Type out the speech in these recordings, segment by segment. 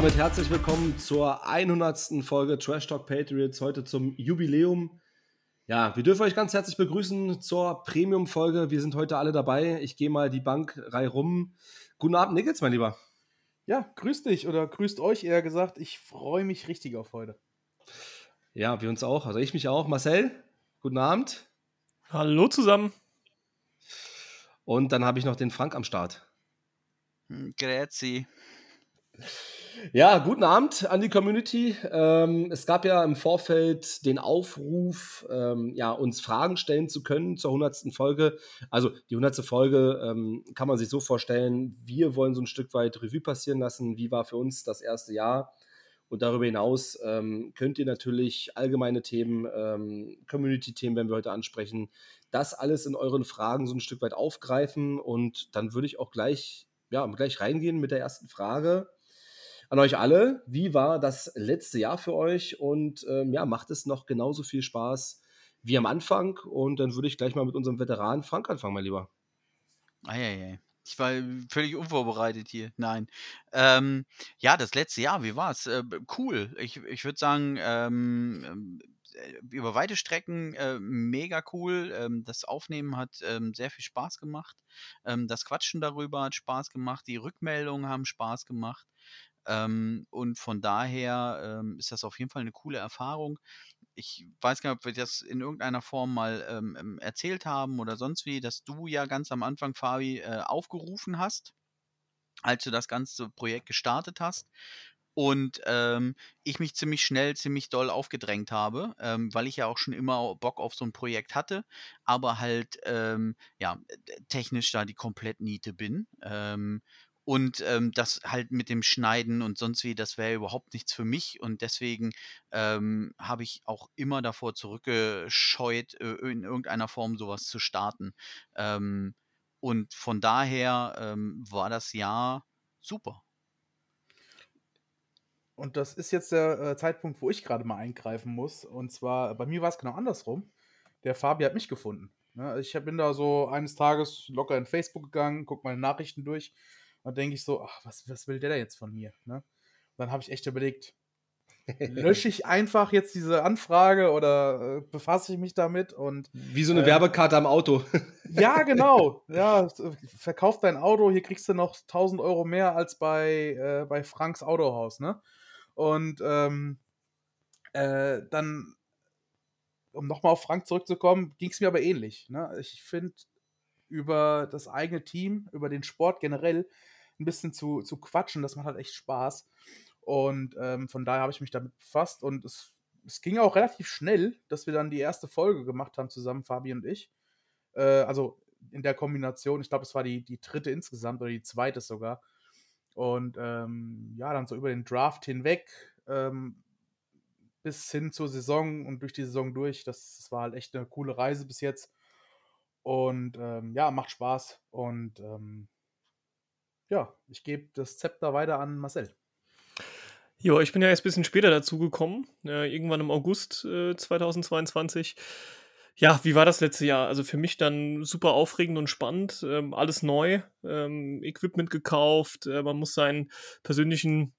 damit herzlich willkommen zur 100. Folge Trash Talk Patriots, heute zum Jubiläum. Ja, wir dürfen euch ganz herzlich begrüßen zur Premium-Folge. Wir sind heute alle dabei. Ich gehe mal die Bankreihe rum. Guten Abend, Nickels, mein Lieber. Ja, grüß dich oder grüßt euch eher gesagt. Ich freue mich richtig auf heute. Ja, wir uns auch. Also ich mich auch. Marcel, guten Abend. Hallo zusammen. Und dann habe ich noch den Frank am Start. Hm, Grazie. Ja, guten Abend an die Community. Ähm, es gab ja im Vorfeld den Aufruf, ähm, ja, uns Fragen stellen zu können zur 100. Folge. Also die 100. Folge ähm, kann man sich so vorstellen, wir wollen so ein Stück weit Revue passieren lassen. Wie war für uns das erste Jahr? Und darüber hinaus ähm, könnt ihr natürlich allgemeine Themen, ähm, Community-Themen, wenn wir heute ansprechen, das alles in euren Fragen so ein Stück weit aufgreifen. Und dann würde ich auch gleich, ja, gleich reingehen mit der ersten Frage an euch alle. Wie war das letzte Jahr für euch? Und ähm, ja, macht es noch genauso viel Spaß wie am Anfang? Und dann würde ich gleich mal mit unserem Veteran Frank anfangen, mein Lieber. Eieiei. Ich war völlig unvorbereitet hier. Nein. Ähm, ja, das letzte Jahr, wie war's? Äh, cool. Ich, ich würde sagen, ähm, ähm äh, über weite Strecken äh, mega cool. Ähm, das Aufnehmen hat ähm, sehr viel Spaß gemacht. Ähm, das Quatschen darüber hat Spaß gemacht. Die Rückmeldungen haben Spaß gemacht. Ähm, und von daher ähm, ist das auf jeden Fall eine coole Erfahrung. Ich weiß gar nicht, ob wir das in irgendeiner Form mal ähm, ähm, erzählt haben oder sonst wie, dass du ja ganz am Anfang, Fabi, äh, aufgerufen hast, als du das ganze Projekt gestartet hast und ähm, ich mich ziemlich schnell, ziemlich doll aufgedrängt habe, ähm, weil ich ja auch schon immer Bock auf so ein Projekt hatte, aber halt ja technisch da die komplett Niete bin. Und ähm, das halt mit dem Schneiden und sonst wie, das wäre überhaupt nichts für mich. Und deswegen ähm, habe ich auch immer davor zurückgescheut, äh, in irgendeiner Form sowas zu starten. Ähm, und von daher ähm, war das Jahr super. Und das ist jetzt der äh, Zeitpunkt, wo ich gerade mal eingreifen muss. Und zwar, bei mir war es genau andersrum. Der Fabi hat mich gefunden. Ne? Ich bin da so eines Tages locker in Facebook gegangen, guck meine Nachrichten durch dann denke ich so, ach, was, was will der da jetzt von mir? Ne? dann habe ich echt überlegt, lösche ich einfach jetzt diese Anfrage oder äh, befasse ich mich damit und wie so eine äh, Werbekarte am Auto. ja, genau. Ja, verkauf dein Auto, hier kriegst du noch 1000 Euro mehr als bei, äh, bei Franks Autohaus, ne? Und ähm, äh, dann, um nochmal auf Frank zurückzukommen, ging es mir aber ähnlich. Ne? Ich finde, über das eigene Team, über den Sport generell ein bisschen zu, zu quatschen. Das macht halt echt Spaß. Und ähm, von daher habe ich mich damit befasst und es, es ging auch relativ schnell, dass wir dann die erste Folge gemacht haben zusammen, Fabi und ich. Äh, also in der Kombination, ich glaube, es war die, die dritte insgesamt oder die zweite sogar. Und ähm, ja, dann so über den Draft hinweg ähm, bis hin zur Saison und durch die Saison durch. Das, das war halt echt eine coole Reise bis jetzt. Und ähm, ja, macht Spaß. Und ähm, ja, ich gebe das Zepter weiter an Marcel. Ja, ich bin ja erst ein bisschen später dazu gekommen, äh, irgendwann im August äh, 2022. Ja, wie war das letzte Jahr? Also für mich dann super aufregend und spannend, ähm, alles neu, ähm, Equipment gekauft, äh, man muss seinen persönlichen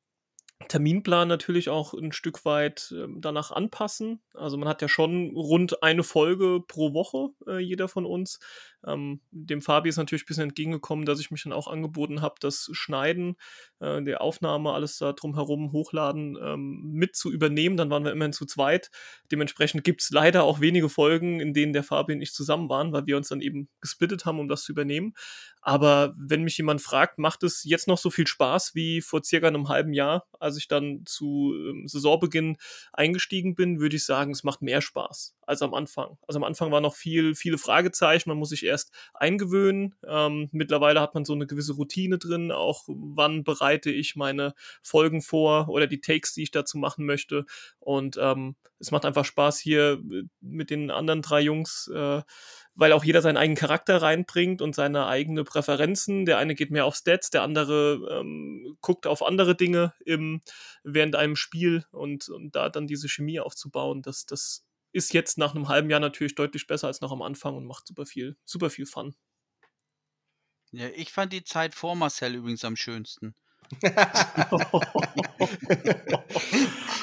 Terminplan natürlich auch ein Stück weit äh, danach anpassen. Also man hat ja schon rund eine Folge pro Woche, äh, jeder von uns. Ähm, dem Fabi ist natürlich ein bisschen entgegengekommen, dass ich mich dann auch angeboten habe, das Schneiden, äh, der Aufnahme, alles da drumherum hochladen, ähm, mit zu übernehmen. Dann waren wir immerhin zu zweit. Dementsprechend gibt es leider auch wenige Folgen, in denen der Fabi und ich zusammen waren, weil wir uns dann eben gesplittet haben, um das zu übernehmen. Aber wenn mich jemand fragt, macht es jetzt noch so viel Spaß wie vor circa einem halben Jahr, als ich dann zu ähm, Saisonbeginn eingestiegen bin, würde ich sagen, es macht mehr Spaß als am Anfang. Also am Anfang war noch viel, viele Fragezeichen, man muss sich erst eingewöhnen. Ähm, mittlerweile hat man so eine gewisse Routine drin, auch wann bereite ich meine Folgen vor oder die Takes, die ich dazu machen möchte. Und ähm, es macht einfach Spaß hier äh, mit den anderen drei Jungs, äh, weil auch jeder seinen eigenen Charakter reinbringt und seine eigene Präferenzen. Der eine geht mehr auf Stats, der andere ähm, guckt auf andere Dinge im, während einem Spiel und, und da dann diese Chemie aufzubauen, das, das ist jetzt nach einem halben Jahr natürlich deutlich besser als noch am Anfang und macht super viel, super viel Fun. Ja, ich fand die Zeit vor Marcel übrigens am schönsten.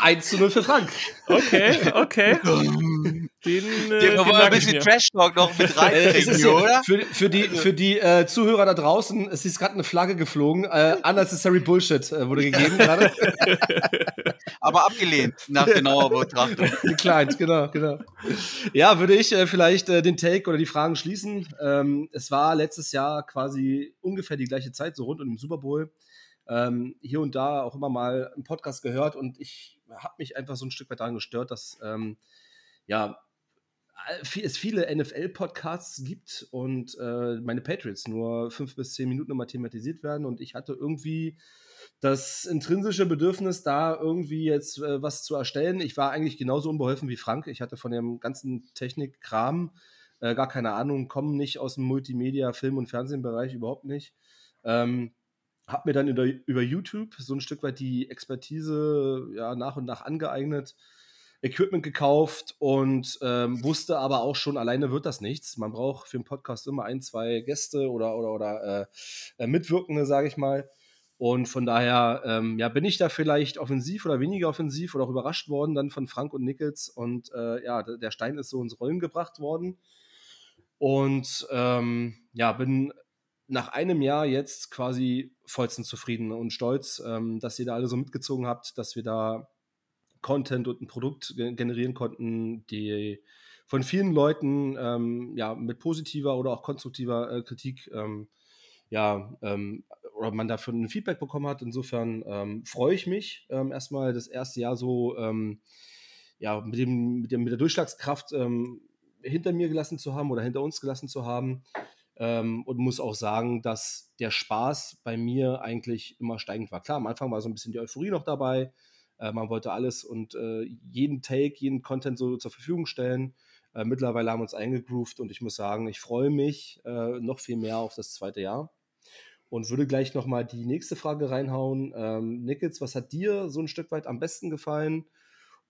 1 zu 0 für Frank. Okay, okay. Den, äh, den wollen wir ein bisschen Trash-Talk noch mit reinbringen, oder? Für, für die, für die äh, Zuhörer da draußen, es ist gerade eine Flagge geflogen. Äh, unnecessary Bullshit äh, wurde gegeben gerade. Aber abgelehnt, nach genauer Betrachtung. Declined, genau, genau. Ja, würde ich äh, vielleicht äh, den Take oder die Fragen schließen. Ähm, es war letztes Jahr quasi ungefähr die gleiche Zeit, so rund um den Super Bowl. Ähm, hier und da auch immer mal einen Podcast gehört und ich habe mich einfach so ein Stück weit daran gestört, dass ähm, ja, es viele NFL-Podcasts gibt und äh, meine Patriots nur fünf bis zehn Minuten immer thematisiert werden und ich hatte irgendwie das intrinsische Bedürfnis, da irgendwie jetzt äh, was zu erstellen. Ich war eigentlich genauso unbeholfen wie Frank. Ich hatte von dem ganzen Technikkram äh, gar keine Ahnung, komme nicht aus dem Multimedia, Film- und Fernsehbereich überhaupt nicht. Ähm, hab mir dann über, über YouTube so ein Stück weit die Expertise ja, nach und nach angeeignet Equipment gekauft und ähm, wusste aber auch schon, alleine wird das nichts. Man braucht für einen Podcast immer ein, zwei Gäste oder, oder, oder äh, äh, Mitwirkende, sage ich mal. Und von daher ähm, ja, bin ich da vielleicht offensiv oder weniger offensiv oder auch überrascht worden dann von Frank und Nichols. Und äh, ja, der Stein ist so ins Rollen gebracht worden. Und ähm, ja, bin nach einem Jahr jetzt quasi vollstens zufrieden und stolz, ähm, dass ihr da alle so mitgezogen habt, dass wir da Content und ein Produkt generieren konnten, die von vielen Leuten ähm, ja mit positiver oder auch konstruktiver äh, Kritik ähm, ja ähm, oder man dafür ein Feedback bekommen hat. Insofern ähm, freue ich mich ähm, erstmal das erste Jahr so ähm, ja mit dem, mit dem mit der Durchschlagskraft hinter mir gelassen zu haben oder hinter uns gelassen zu haben. und muss auch sagen, dass der Spaß bei mir eigentlich immer steigend war. Klar, am Anfang war so ein bisschen die Euphorie noch dabei. Äh, man wollte alles und äh, jeden Take, jeden Content so zur Verfügung stellen. Äh, mittlerweile haben wir uns eingegroovt und ich muss sagen, ich freue mich äh, noch viel mehr auf das zweite Jahr. Und würde gleich nochmal die nächste Frage reinhauen. Ähm, Nickels, was hat dir so ein Stück weit am besten gefallen?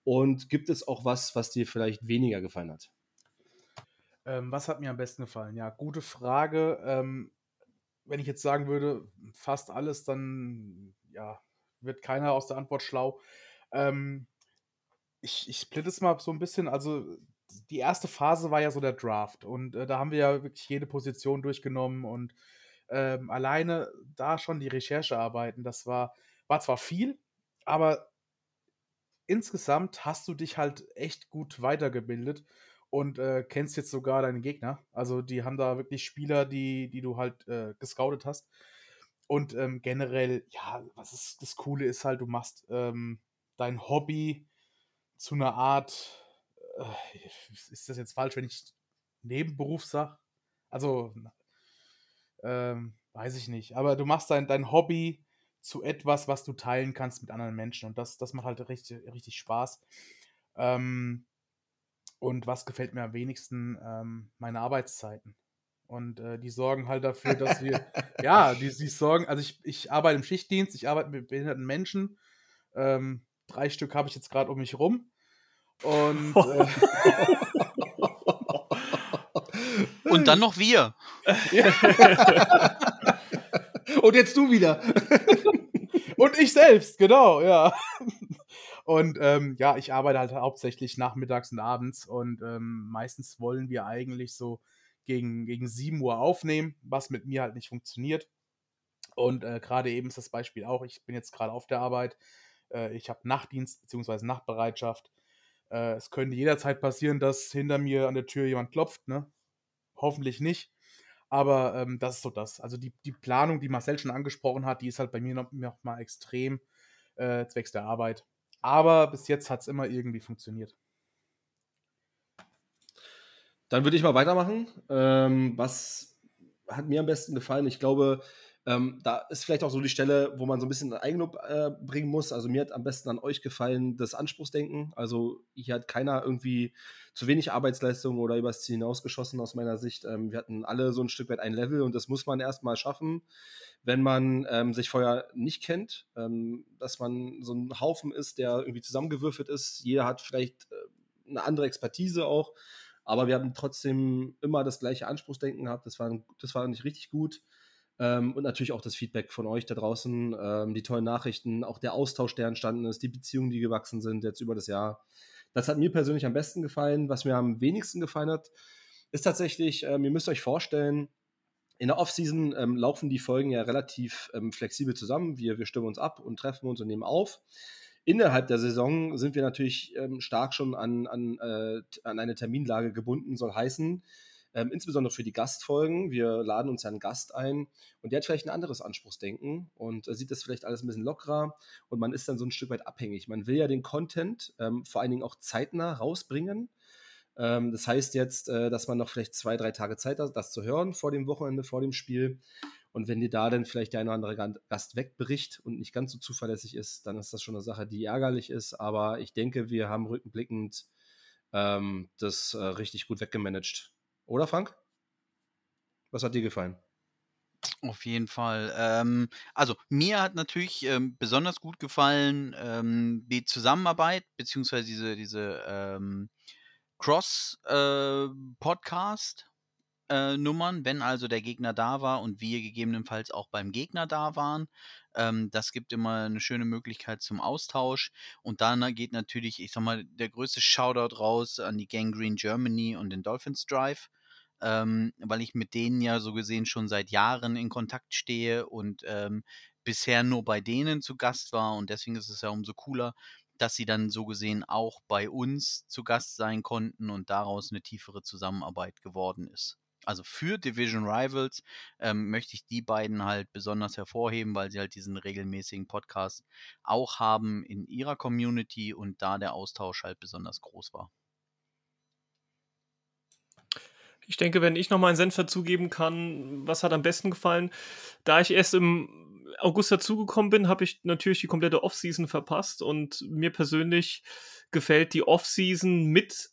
Und gibt es auch was, was dir vielleicht weniger gefallen hat? Ähm, was hat mir am besten gefallen? Ja, gute Frage. Ähm, wenn ich jetzt sagen würde, fast alles, dann ja, wird keiner aus der Antwort schlau. Ähm, ich, ich splitte es mal so ein bisschen. Also, die erste Phase war ja so der Draft. Und äh, da haben wir ja wirklich jede Position durchgenommen und ähm, alleine da schon die Recherchearbeiten, das war, war zwar viel, aber insgesamt hast du dich halt echt gut weitergebildet und äh, kennst jetzt sogar deine Gegner. Also die haben da wirklich Spieler, die, die du halt äh, gescoutet hast. Und ähm, generell, ja, was ist das Coole ist halt, du machst ähm, dein Hobby zu einer Art, äh, ist das jetzt falsch, wenn ich Nebenberuf sage? Also, ähm, weiß ich nicht. Aber du machst dein, dein Hobby zu etwas, was du teilen kannst mit anderen Menschen. Und das, das macht halt richtig, richtig Spaß. Ähm, und was gefällt mir am wenigsten? Ähm, meine Arbeitszeiten. Und äh, die sorgen halt dafür, dass wir, ja, die, die sorgen, also ich, ich arbeite im Schichtdienst, ich arbeite mit behinderten Menschen. Ähm, drei Stück habe ich jetzt gerade um mich rum. Und, äh, und dann noch wir. und jetzt du wieder. und ich selbst, genau, ja. Und ähm, ja, ich arbeite halt hauptsächlich nachmittags und abends und ähm, meistens wollen wir eigentlich so gegen, gegen 7 Uhr aufnehmen, was mit mir halt nicht funktioniert. Und äh, gerade eben ist das Beispiel auch, ich bin jetzt gerade auf der Arbeit, äh, ich habe Nachtdienst bzw. Nachtbereitschaft. Äh, es könnte jederzeit passieren, dass hinter mir an der Tür jemand klopft, ne? Hoffentlich nicht. Aber ähm, das ist so das. Also die, die Planung, die Marcel schon angesprochen hat, die ist halt bei mir noch, noch mal extrem äh, zwecks der Arbeit. Aber bis jetzt hat es immer irgendwie funktioniert. Dann würde ich mal weitermachen. Ähm, was hat mir am besten gefallen? Ich glaube, ähm, da ist vielleicht auch so die Stelle, wo man so ein bisschen Eigenlob äh, bringen muss. Also mir hat am besten an euch gefallen das Anspruchsdenken. Also hier hat keiner irgendwie zu wenig Arbeitsleistung oder übers Ziel hinausgeschossen aus meiner Sicht. Ähm, wir hatten alle so ein Stück weit ein Level und das muss man erstmal schaffen, wenn man ähm, sich vorher nicht kennt. Ähm, dass man so ein Haufen ist, der irgendwie zusammengewürfelt ist. Jeder hat vielleicht äh, eine andere Expertise auch. Aber wir haben trotzdem immer das gleiche Anspruchsdenken gehabt. Das war, das war nicht richtig gut. Ähm, und natürlich auch das Feedback von euch da draußen, ähm, die tollen Nachrichten, auch der Austausch, der entstanden ist, die Beziehungen, die gewachsen sind jetzt über das Jahr. Das hat mir persönlich am besten gefallen. Was mir am wenigsten gefallen hat, ist tatsächlich, ähm, ihr müsst euch vorstellen, in der Offseason ähm, laufen die Folgen ja relativ ähm, flexibel zusammen. Wir, wir stimmen uns ab und treffen uns und nehmen auf. Innerhalb der Saison sind wir natürlich ähm, stark schon an, an, äh, an eine Terminlage gebunden, soll heißen, ähm, insbesondere für die Gastfolgen. Wir laden uns ja einen Gast ein und der hat vielleicht ein anderes Anspruchsdenken und äh, sieht das vielleicht alles ein bisschen lockerer und man ist dann so ein Stück weit abhängig. Man will ja den Content ähm, vor allen Dingen auch zeitnah rausbringen. Ähm, das heißt jetzt, äh, dass man noch vielleicht zwei, drei Tage Zeit hat, das zu hören vor dem Wochenende, vor dem Spiel. Und wenn dir da dann vielleicht der eine oder andere Gast wegbricht und nicht ganz so zuverlässig ist, dann ist das schon eine Sache, die ärgerlich ist. Aber ich denke, wir haben rückenblickend ähm, das äh, richtig gut weggemanagt. Oder Frank? Was hat dir gefallen? Auf jeden Fall. Ähm, also mir hat natürlich ähm, besonders gut gefallen ähm, die Zusammenarbeit, beziehungsweise diese, diese ähm, Cross-Podcast. Äh, äh, Nummern, wenn also der Gegner da war und wir gegebenenfalls auch beim Gegner da waren. Ähm, das gibt immer eine schöne Möglichkeit zum Austausch. Und dann geht natürlich, ich sag mal, der größte Shoutout raus an die Gangrene Germany und den Dolphins Drive ähm, weil ich mit denen ja so gesehen schon seit Jahren in Kontakt stehe und ähm, bisher nur bei denen zu Gast war und deswegen ist es ja umso cooler, dass sie dann so gesehen auch bei uns zu Gast sein konnten und daraus eine tiefere Zusammenarbeit geworden ist. Also für Division Rivals ähm, möchte ich die beiden halt besonders hervorheben, weil sie halt diesen regelmäßigen Podcast auch haben in ihrer Community und da der Austausch halt besonders groß war. Ich denke, wenn ich noch mal einen Senf dazugeben kann, was hat am besten gefallen? Da ich erst im August dazugekommen bin, habe ich natürlich die komplette Offseason verpasst und mir persönlich gefällt die Offseason mit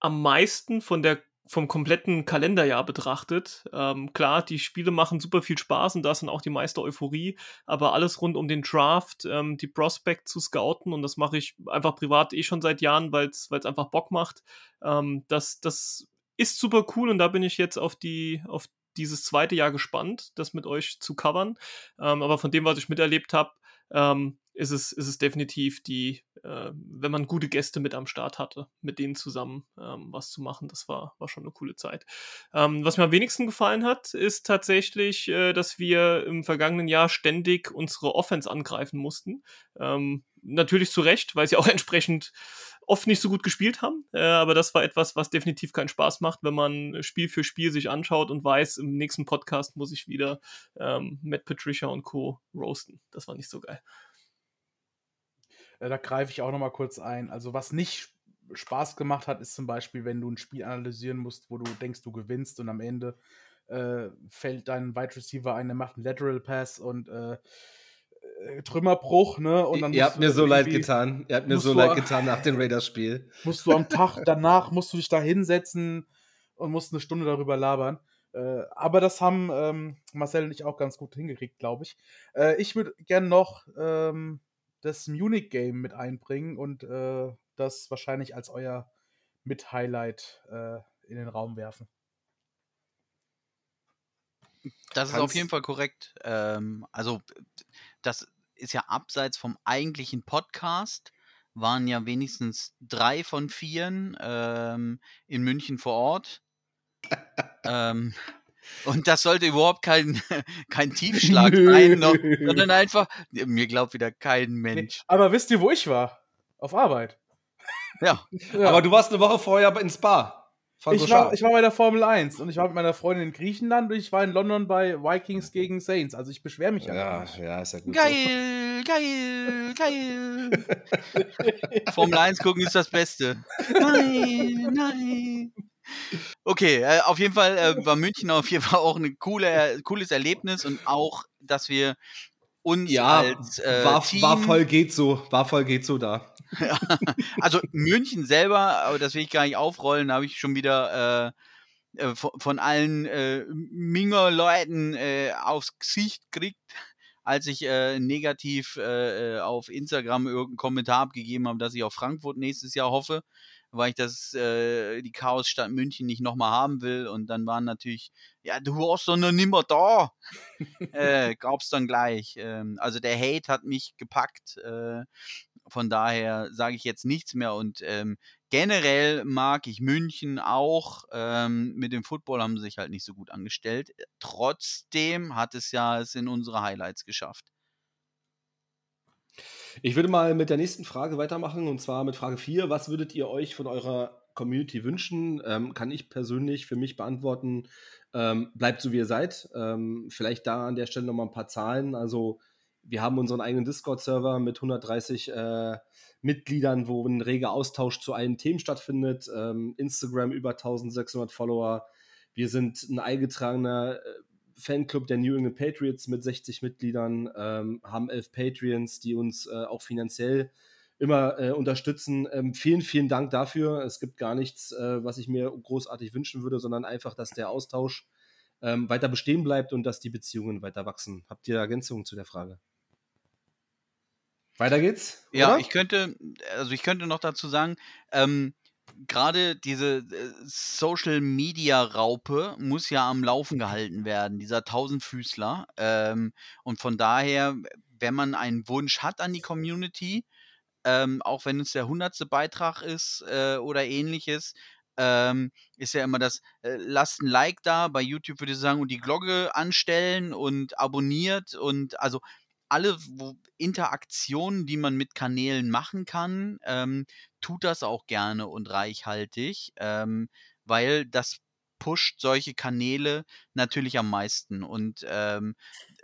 am meisten von der vom kompletten Kalenderjahr betrachtet. Ähm, klar, die Spiele machen super viel Spaß und da ist dann auch die meiste Euphorie, aber alles rund um den Draft, ähm, die Prospect zu scouten und das mache ich einfach privat eh schon seit Jahren, weil es einfach Bock macht. Ähm, das, das ist super cool und da bin ich jetzt auf die, auf dieses zweite Jahr gespannt, das mit euch zu covern. Ähm, aber von dem, was ich miterlebt habe, ähm, ist, es, ist es definitiv die, äh, wenn man gute Gäste mit am Start hatte, mit denen zusammen ähm, was zu machen, das war, war schon eine coole Zeit. Ähm, was mir am wenigsten gefallen hat, ist tatsächlich, äh, dass wir im vergangenen Jahr ständig unsere Offense angreifen mussten. Ähm, natürlich zu Recht, weil sie auch entsprechend oft nicht so gut gespielt haben. Äh, aber das war etwas, was definitiv keinen Spaß macht, wenn man Spiel für Spiel sich anschaut und weiß, im nächsten Podcast muss ich wieder ähm, Matt Patricia und Co. roasten. Das war nicht so geil. Äh, da greife ich auch noch mal kurz ein. Also was nicht Spaß gemacht hat, ist zum Beispiel, wenn du ein Spiel analysieren musst, wo du denkst, du gewinnst und am Ende äh, fällt dein Wide Receiver ein, der macht einen Lateral Pass und äh, äh, Trümmerbruch, ne? Und dann Ihr habt mir so leid getan. Ihr habt mir so leid getan nach dem Raiders-Spiel. Musst du am Tag danach, musst du dich da hinsetzen und musst eine Stunde darüber labern. Äh, aber das haben ähm, Marcel und ich auch ganz gut hingekriegt, glaube ich. Äh, ich würde gerne noch ähm, das Munich-Game mit einbringen und äh, das wahrscheinlich als euer Mit-Highlight äh, in den Raum werfen. Das ist auf jeden Fall korrekt. Ähm, also das ist ja abseits vom eigentlichen Podcast, waren ja wenigstens drei von vieren ähm, in München vor Ort. ähm, und das sollte überhaupt kein, kein Tiefschlag sein, noch, sondern einfach, mir glaubt wieder kein Mensch. Aber wisst ihr, wo ich war? Auf Arbeit. Ja. ja. Aber du warst eine Woche vorher in Spa. Ich war, ich war bei der Formel 1 und ich war mit meiner Freundin in Griechenland und ich war in London bei Vikings gegen Saints. Also ich beschwere mich ja. Ja, ja, ist ja gut. Geil, so. geil, geil. Formel 1 gucken ist das Beste. Nein, nein. Okay, äh, auf jeden Fall äh, war München auf jeden Fall auch ein coole, cooles Erlebnis und auch, dass wir uns ja, als äh, war, Team war voll geht so, war voll geht so da. also München selber, aber das will ich gar nicht aufrollen, habe ich schon wieder äh, äh, von, von, allen äh, Minger Leuten äh, aufs Gesicht gekriegt, als ich negativ auf Instagram irgendeinen Kommentar abgegeben habe, dass ich auf Frankfurt nächstes Jahr hoffe. Weil ich das, äh, die Chaosstadt München nicht nochmal haben will. Und dann waren natürlich, ja, du warst doch noch nimmer da. äh, gab's dann gleich. Ähm, also der Hate hat mich gepackt. Äh, von daher sage ich jetzt nichts mehr. Und ähm, generell mag ich München auch. Ähm, mit dem Football haben sie sich halt nicht so gut angestellt. Trotzdem hat es ja es in unsere Highlights geschafft. Ich würde mal mit der nächsten Frage weitermachen und zwar mit Frage 4. Was würdet ihr euch von eurer Community wünschen? Ähm, kann ich persönlich für mich beantworten. Ähm, bleibt so, wie ihr seid. Ähm, vielleicht da an der Stelle nochmal ein paar Zahlen. Also, wir haben unseren eigenen Discord-Server mit 130 äh, Mitgliedern, wo ein reger Austausch zu allen Themen stattfindet. Ähm, Instagram über 1600 Follower. Wir sind ein eingetragener äh, Fanclub der New England Patriots mit 60 Mitgliedern, ähm, haben elf Patreons, die uns äh, auch finanziell immer äh, unterstützen. Ähm, vielen, vielen Dank dafür. Es gibt gar nichts, äh, was ich mir großartig wünschen würde, sondern einfach, dass der Austausch ähm, weiter bestehen bleibt und dass die Beziehungen weiter wachsen. Habt ihr Ergänzungen zu der Frage? Weiter geht's? Ja, oder? ich könnte, also ich könnte noch dazu sagen, ähm, gerade diese äh, Social Media Raupe muss ja am Laufen gehalten werden, dieser Tausendfüßler. Ähm, und von daher, wenn man einen Wunsch hat an die Community, ähm, auch wenn es der hundertste Beitrag ist äh, oder ähnliches, ähm, ist ja immer das, äh, lasst ein Like da, bei YouTube würde ich sagen, und die Glocke anstellen und abonniert und also alle wo, Interaktionen, die man mit Kanälen machen kann, ähm, tut das auch gerne und reichhaltig, ähm, weil das pusht solche Kanäle natürlich am meisten. Und ähm,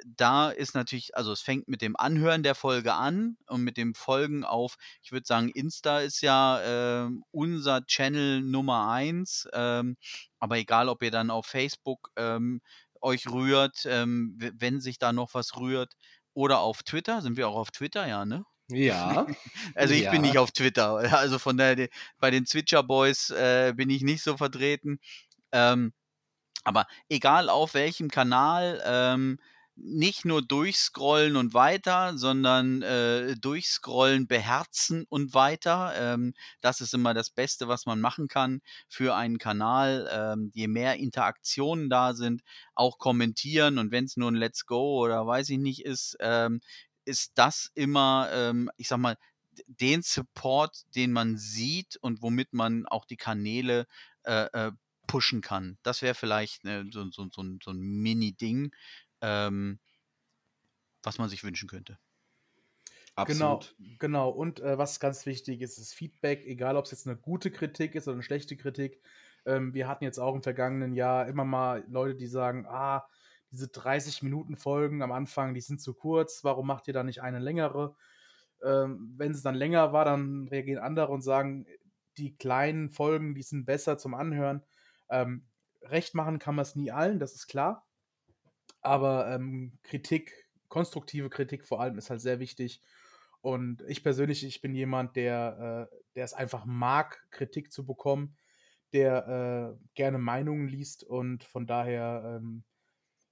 da ist natürlich, also es fängt mit dem Anhören der Folge an und mit dem Folgen auf, ich würde sagen, Insta ist ja äh, unser Channel Nummer eins. Ähm, aber egal, ob ihr dann auf Facebook ähm, euch rührt, ähm, wenn sich da noch was rührt, oder auf Twitter. Sind wir auch auf Twitter, ja, ne? Ja. also ich ja. bin nicht auf Twitter. Also von der, bei den Switcher Boys äh, bin ich nicht so vertreten. Ähm, aber egal auf welchem Kanal, ähm, nicht nur durchscrollen und weiter, sondern äh, durchscrollen, beherzen und weiter. Ähm, das ist immer das Beste, was man machen kann für einen Kanal. Ähm, je mehr Interaktionen da sind, auch kommentieren und wenn es nur ein Let's Go oder weiß ich nicht ist, ähm, ist das immer, ähm, ich sag mal, den Support, den man sieht und womit man auch die Kanäle äh, äh, pushen kann. Das wäre vielleicht ne, so, so, so, so ein Mini-Ding ähm, was man sich wünschen könnte. Absolut. Genau, genau. Und äh, was ganz wichtig ist, ist Feedback, egal ob es jetzt eine gute Kritik ist oder eine schlechte Kritik. Ähm, wir hatten jetzt auch im vergangenen Jahr immer mal Leute, die sagen, ah, diese 30 Minuten Folgen am Anfang, die sind zu kurz, warum macht ihr da nicht eine längere? Ähm, wenn es dann länger war, dann reagieren andere und sagen, die kleinen Folgen, die sind besser zum Anhören. Ähm, recht machen kann man es nie allen, das ist klar. Aber ähm, Kritik, konstruktive Kritik vor allem, ist halt sehr wichtig. Und ich persönlich, ich bin jemand, der, äh, der es einfach mag, Kritik zu bekommen, der äh, gerne Meinungen liest und von daher ähm,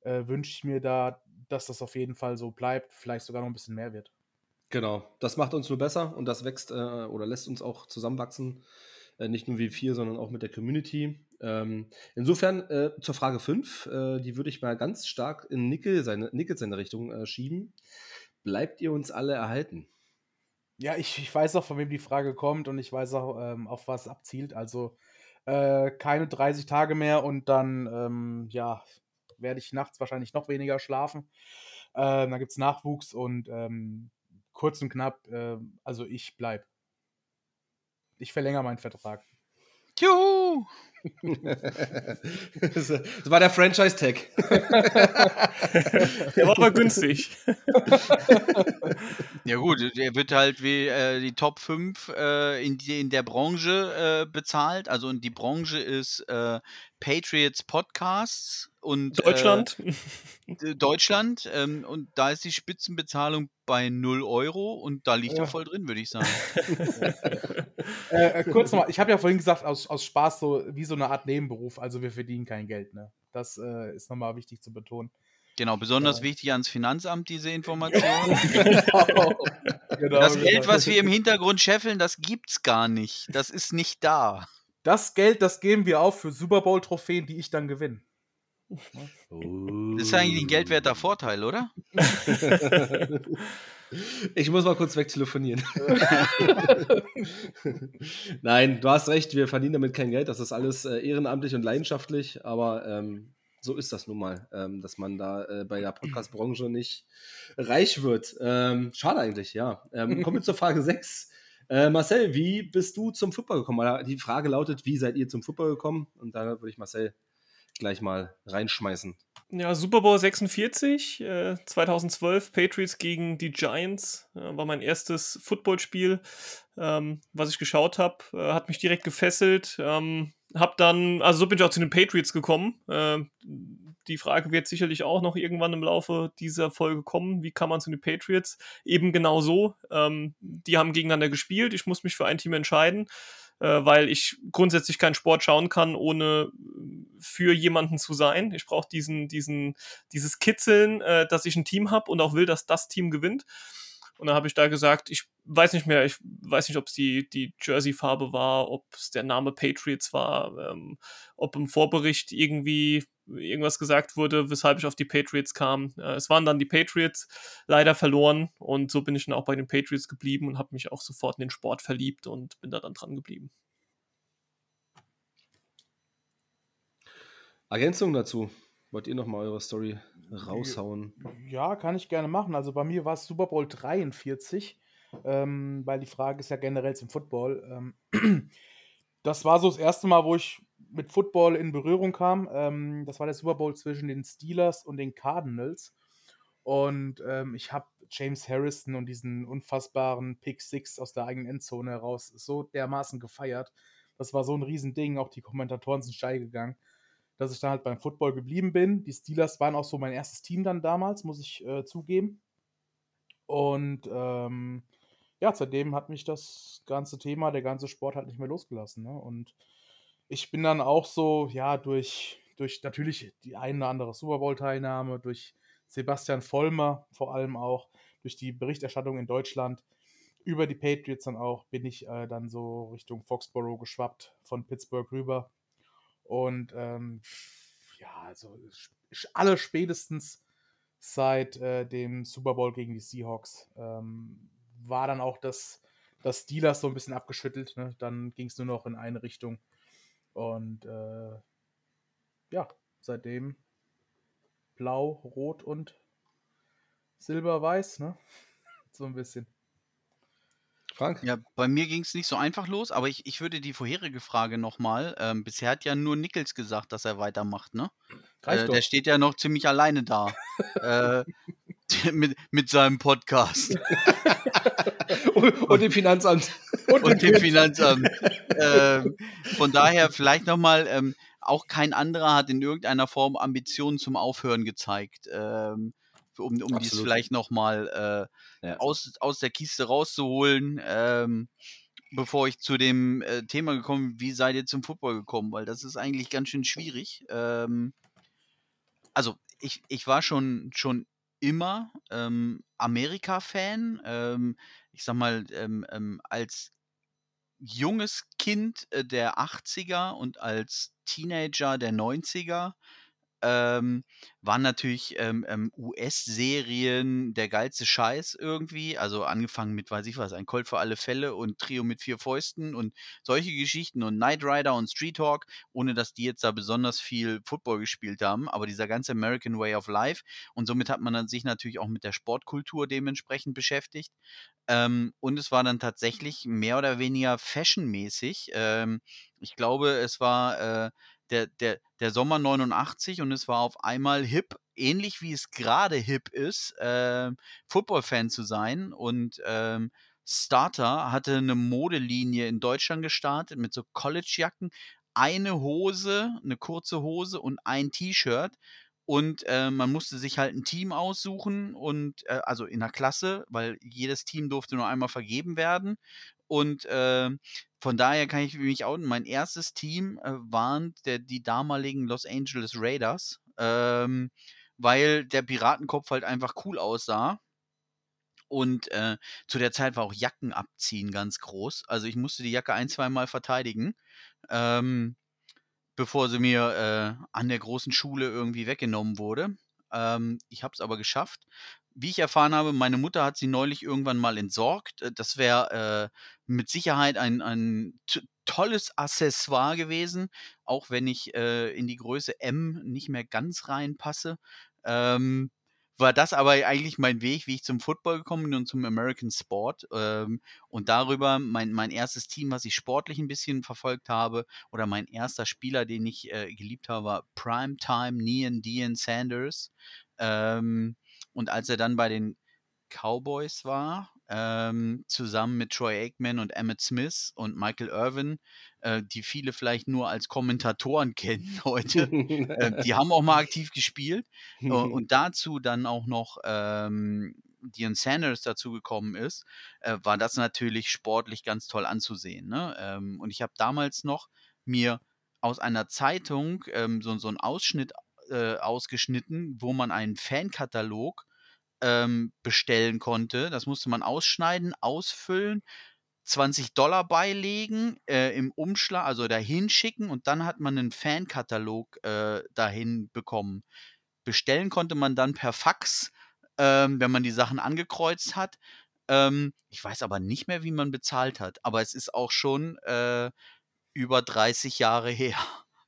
äh, wünsche ich mir da, dass das auf jeden Fall so bleibt, vielleicht sogar noch ein bisschen mehr wird. Genau, das macht uns nur besser und das wächst äh, oder lässt uns auch zusammenwachsen. Äh, nicht nur wie vier, sondern auch mit der Community. Ähm, insofern äh, zur Frage 5, äh, die würde ich mal ganz stark in Nickel seine, Nickel seine Richtung äh, schieben. Bleibt ihr uns alle erhalten? Ja, ich, ich weiß auch, von wem die Frage kommt und ich weiß auch, ähm, auf was abzielt. Also äh, keine 30 Tage mehr und dann, ähm, ja, werde ich nachts wahrscheinlich noch weniger schlafen. Äh, da gibt es Nachwuchs und ähm, kurz und knapp, äh, also ich bleibe. Ich verlängere meinen Vertrag. Juhu! das war der Franchise-Tag. der war aber günstig. ja gut, der wird halt wie äh, die Top 5 äh, in, die, in der Branche äh, bezahlt. Also und die Branche ist äh, Patriots Podcasts und äh, Deutschland. Deutschland. Ähm, und da ist die Spitzenbezahlung bei 0 Euro und da liegt ja. er voll drin, würde ich sagen. Äh, äh, kurz nochmal, ich habe ja vorhin gesagt, aus, aus Spaß so wie so eine Art Nebenberuf, also wir verdienen kein Geld, ne? Das äh, ist nochmal wichtig zu betonen. Genau, besonders ja. wichtig ans Finanzamt, diese Information. genau. genau. Das genau. Geld, was wir im Hintergrund scheffeln, das gibt's gar nicht. Das ist nicht da. Das Geld, das geben wir auf für Super Bowl-Trophäen, die ich dann gewinne. Das ist eigentlich ein geldwerter Vorteil, oder? Ich muss mal kurz wegtelefonieren. Nein, du hast recht, wir verdienen damit kein Geld. Das ist alles äh, ehrenamtlich und leidenschaftlich, aber ähm, so ist das nun mal, ähm, dass man da äh, bei der Podcast-Branche nicht reich wird. Ähm, schade eigentlich, ja. Ähm, kommen wir zur Frage 6. Äh, Marcel, wie bist du zum Football gekommen? Die Frage lautet, wie seid ihr zum Football gekommen? Und da würde ich Marcel gleich mal reinschmeißen. Ja, Super Bowl 46, äh, 2012, Patriots gegen die Giants, äh, war mein erstes Footballspiel, ähm, was ich geschaut habe, äh, hat mich direkt gefesselt. Ähm, hab dann, also so bin ich auch zu den Patriots gekommen. Die Frage wird sicherlich auch noch irgendwann im Laufe dieser Folge kommen. Wie kann man zu den Patriots? Eben genau so. Ähm, die haben gegeneinander gespielt. Ich muss mich für ein Team entscheiden äh, weil ich grundsätzlich keinen Sport schauen kann, ohne äh, für jemanden zu sein. Ich brauche diesen, diesen, dieses Kitzeln, äh, dass ich ein Team habe und auch will, dass das Team gewinnt. Und dann habe ich da gesagt, ich weiß nicht mehr, ich weiß nicht, ob es die, die Jersey-Farbe war, ob es der Name Patriots war, ähm, ob im Vorbericht irgendwie irgendwas gesagt wurde, weshalb ich auf die Patriots kam. Äh, es waren dann die Patriots, leider verloren und so bin ich dann auch bei den Patriots geblieben und habe mich auch sofort in den Sport verliebt und bin da dann dran geblieben. Ergänzung dazu. Wollt ihr nochmal eure Story raushauen? Ja, kann ich gerne machen. Also bei mir war es Super Bowl 43, ähm, weil die Frage ist ja generell zum Football. Ähm, das war so das erste Mal, wo ich mit Football in Berührung kam. Ähm, das war der Super Bowl zwischen den Steelers und den Cardinals. Und ähm, ich habe James Harrison und diesen unfassbaren Pick Six aus der eigenen Endzone heraus so dermaßen gefeiert. Das war so ein Riesending. Auch die Kommentatoren sind steil gegangen, dass ich dann halt beim Football geblieben bin. Die Steelers waren auch so mein erstes Team dann damals, muss ich äh, zugeben. Und ähm, ja, seitdem hat mich das ganze Thema, der ganze Sport halt nicht mehr losgelassen. Ne? Und ich bin dann auch so, ja, durch, durch natürlich die eine oder andere Super Bowl-Teilnahme, durch Sebastian Vollmer vor allem auch, durch die Berichterstattung in Deutschland über die Patriots dann auch, bin ich äh, dann so Richtung Foxborough geschwappt, von Pittsburgh rüber. Und ähm, ja, also alle spätestens seit äh, dem Super Bowl gegen die Seahawks ähm, war dann auch das, das Steelers so ein bisschen abgeschüttelt. Ne? Dann ging es nur noch in eine Richtung. Und äh, ja, seitdem blau, rot und silber-weiß, ne? so ein bisschen. Frank? Ja, bei mir ging es nicht so einfach los, aber ich, ich würde die vorherige Frage nochmal. Ähm, bisher hat ja nur Nichols gesagt, dass er weitermacht, ne? Äh, der steht ja noch ziemlich alleine da. äh, mit, mit seinem Podcast. und, und, dem Finanzamt. Und, und dem Finanzamt. ähm, von daher vielleicht nochmal, ähm, auch kein anderer hat in irgendeiner Form Ambitionen zum Aufhören gezeigt. Ähm, um, um dies vielleicht nochmal äh, ja. aus, aus der Kiste rauszuholen. Ähm, bevor ich zu dem äh, Thema gekommen bin, wie seid ihr zum Football gekommen? Weil das ist eigentlich ganz schön schwierig. Ähm, also ich, ich war schon, schon immer ähm, Amerika-Fan. Ähm, ich sag mal, ähm, ähm als junges Kind äh, der 80er und als Teenager der 90er ähm, waren natürlich ähm, ähm, US-Serien der geilste Scheiß irgendwie. Also angefangen mit, weiß ich was, ein Colt für alle Fälle und Trio mit vier Fäusten und solche Geschichten und Knight Rider und Street Hawk, ohne dass die jetzt da besonders viel Football gespielt haben. Aber dieser ganze American Way of Life und somit hat man dann sich natürlich auch mit der Sportkultur dementsprechend beschäftigt. Ähm, und es war dann tatsächlich mehr oder weniger fashionmäßig. Ähm, ich glaube, es war äh, der, der, der Sommer 89 und es war auf einmal hip, ähnlich wie es gerade hip ist, äh, Football-Fan zu sein. Und ähm, Starter hatte eine Modelinie in Deutschland gestartet mit so College-Jacken, eine Hose, eine kurze Hose und ein T-Shirt. Und äh, man musste sich halt ein Team aussuchen und äh, also in der Klasse, weil jedes Team durfte nur einmal vergeben werden. Und äh, von daher kann ich mich outen. Mein erstes Team äh, waren der, die damaligen Los Angeles Raiders, ähm, weil der Piratenkopf halt einfach cool aussah. Und äh, zu der Zeit war auch Jacken abziehen ganz groß. Also ich musste die Jacke ein, zweimal verteidigen, ähm, bevor sie mir äh, an der großen Schule irgendwie weggenommen wurde. Ähm, ich habe es aber geschafft. Wie ich erfahren habe, meine Mutter hat sie neulich irgendwann mal entsorgt. Äh, das wäre äh, mit Sicherheit ein, ein tolles Accessoire gewesen, auch wenn ich äh, in die Größe M nicht mehr ganz reinpasse. Ähm, war das aber eigentlich mein Weg, wie ich zum Football gekommen bin und zum American Sport. Ähm, und darüber mein, mein erstes Team, was ich sportlich ein bisschen verfolgt habe, oder mein erster Spieler, den ich äh, geliebt habe, war Primetime Nian Dean Sanders. Ähm, und als er dann bei den Cowboys war, ähm, zusammen mit Troy Aikman und Emmett Smith und Michael Irvin, äh, die viele vielleicht nur als Kommentatoren kennen heute. äh, die haben auch mal aktiv gespielt. äh, und dazu dann auch noch ähm, Dion Sanders dazu gekommen ist, äh, war das natürlich sportlich ganz toll anzusehen. Ne? Ähm, und ich habe damals noch mir aus einer Zeitung ähm, so, so einen Ausschnitt äh, ausgeschnitten, wo man einen Fankatalog ähm, bestellen konnte. Das musste man ausschneiden, ausfüllen, 20 Dollar beilegen, äh, im Umschlag, also dahin schicken und dann hat man einen Fankatalog äh, dahin bekommen. Bestellen konnte man dann per Fax, ähm, wenn man die Sachen angekreuzt hat. Ähm, ich weiß aber nicht mehr, wie man bezahlt hat, aber es ist auch schon äh, über 30 Jahre her.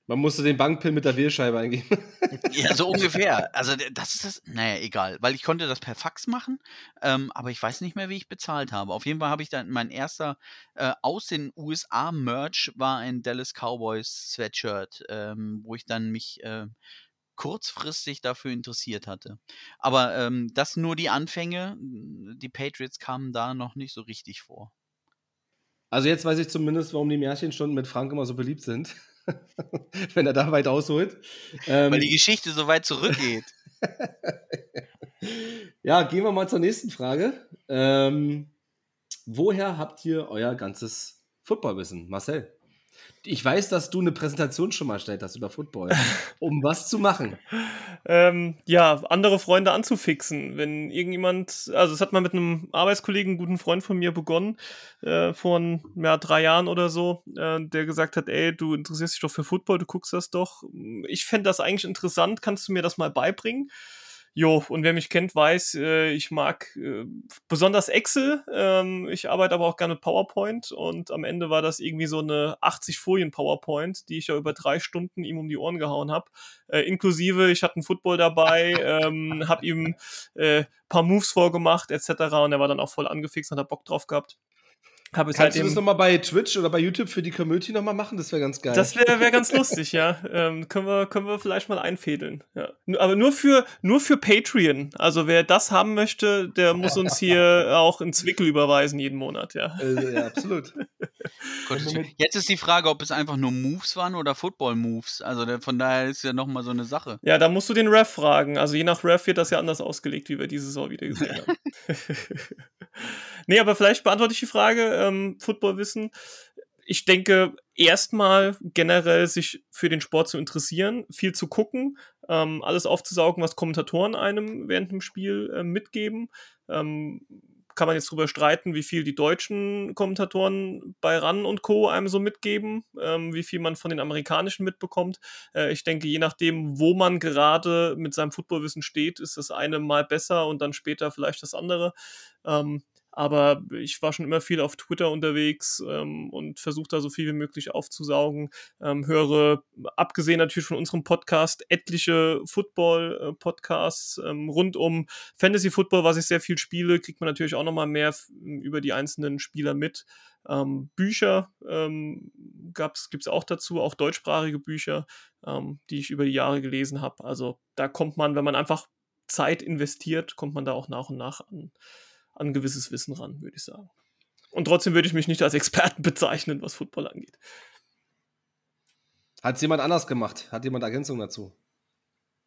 Man musste den Bankpin mit der Wählscheibe eingeben. Ja, so ungefähr. Also das ist das, naja, egal, weil ich konnte das per Fax machen, ähm, aber ich weiß nicht mehr, wie ich bezahlt habe. Auf jeden Fall habe ich dann, mein erster äh, aus den USA Merch war ein Dallas Cowboys Sweatshirt, ähm, wo ich dann mich äh, kurzfristig dafür interessiert hatte. Aber ähm, das nur die Anfänge. Die Patriots kamen da noch nicht so richtig vor. Also jetzt weiß ich zumindest, warum die Märchenstunden mit Frank immer so beliebt sind. wenn er da weit ausholt. Ähm, Weil die Geschichte so weit zurückgeht. ja, gehen wir mal zur nächsten Frage. Ähm, woher habt ihr euer ganzes Footballwissen, Marcel? Ich weiß, dass du eine Präsentation schon mal stellt hast über Football. Um was zu machen? ähm, ja, andere Freunde anzufixen. Wenn irgendjemand, also es hat mal mit einem Arbeitskollegen, einem guten Freund von mir begonnen, äh, vor ja, drei Jahren oder so, äh, der gesagt hat, ey, du interessierst dich doch für Football, du guckst das doch. Ich fände das eigentlich interessant, kannst du mir das mal beibringen? Jo, und wer mich kennt, weiß, äh, ich mag äh, besonders Excel. Ähm, ich arbeite aber auch gerne mit PowerPoint und am Ende war das irgendwie so eine 80 Folien PowerPoint, die ich ja über drei Stunden ihm um die Ohren gehauen habe. Äh, inklusive, ich hatte einen Football dabei, ähm, habe ihm äh, paar Moves vorgemacht etc. Und er war dann auch voll angefixt und hat Bock drauf gehabt. Habe Kannst du das nochmal bei Twitch oder bei YouTube für die Community nochmal machen? Das wäre ganz geil. Das wäre wär ganz lustig, ja. Ähm, können, wir, können wir vielleicht mal einfädeln. Ja. Aber nur für, nur für Patreon. Also wer das haben möchte, der muss uns hier auch in Zwickel überweisen jeden Monat, ja. Äh, ja, absolut. Jetzt ist die Frage, ob es einfach nur Moves waren oder Football-Moves. Also von daher ist ja nochmal so eine Sache. Ja, da musst du den Ref fragen. Also je nach Ref wird das ja anders ausgelegt, wie wir diese Saison wieder gesehen haben. nee, aber vielleicht beantworte ich die Frage, ähm, Footballwissen. Ich denke, erstmal generell sich für den Sport zu interessieren, viel zu gucken, ähm, alles aufzusaugen, was Kommentatoren einem während dem Spiel äh, mitgeben. Ähm, kann man jetzt drüber streiten, wie viel die deutschen Kommentatoren bei RAN und Co. einem so mitgeben, ähm, wie viel man von den amerikanischen mitbekommt. Äh, ich denke, je nachdem, wo man gerade mit seinem Footballwissen steht, ist das eine mal besser und dann später vielleicht das andere. Ähm, aber ich war schon immer viel auf Twitter unterwegs ähm, und versuche da so viel wie möglich aufzusaugen. Ähm, höre, abgesehen natürlich von unserem Podcast, etliche Football-Podcasts ähm, rund um Fantasy Football, was ich sehr viel spiele, kriegt man natürlich auch nochmal mehr über die einzelnen Spieler mit. Ähm, Bücher ähm, gibt es auch dazu, auch deutschsprachige Bücher, ähm, die ich über die Jahre gelesen habe. Also da kommt man, wenn man einfach Zeit investiert, kommt man da auch nach und nach an an gewisses Wissen ran, würde ich sagen. Und trotzdem würde ich mich nicht als Experten bezeichnen, was Football angeht. Hat es jemand anders gemacht? Hat jemand Ergänzung dazu?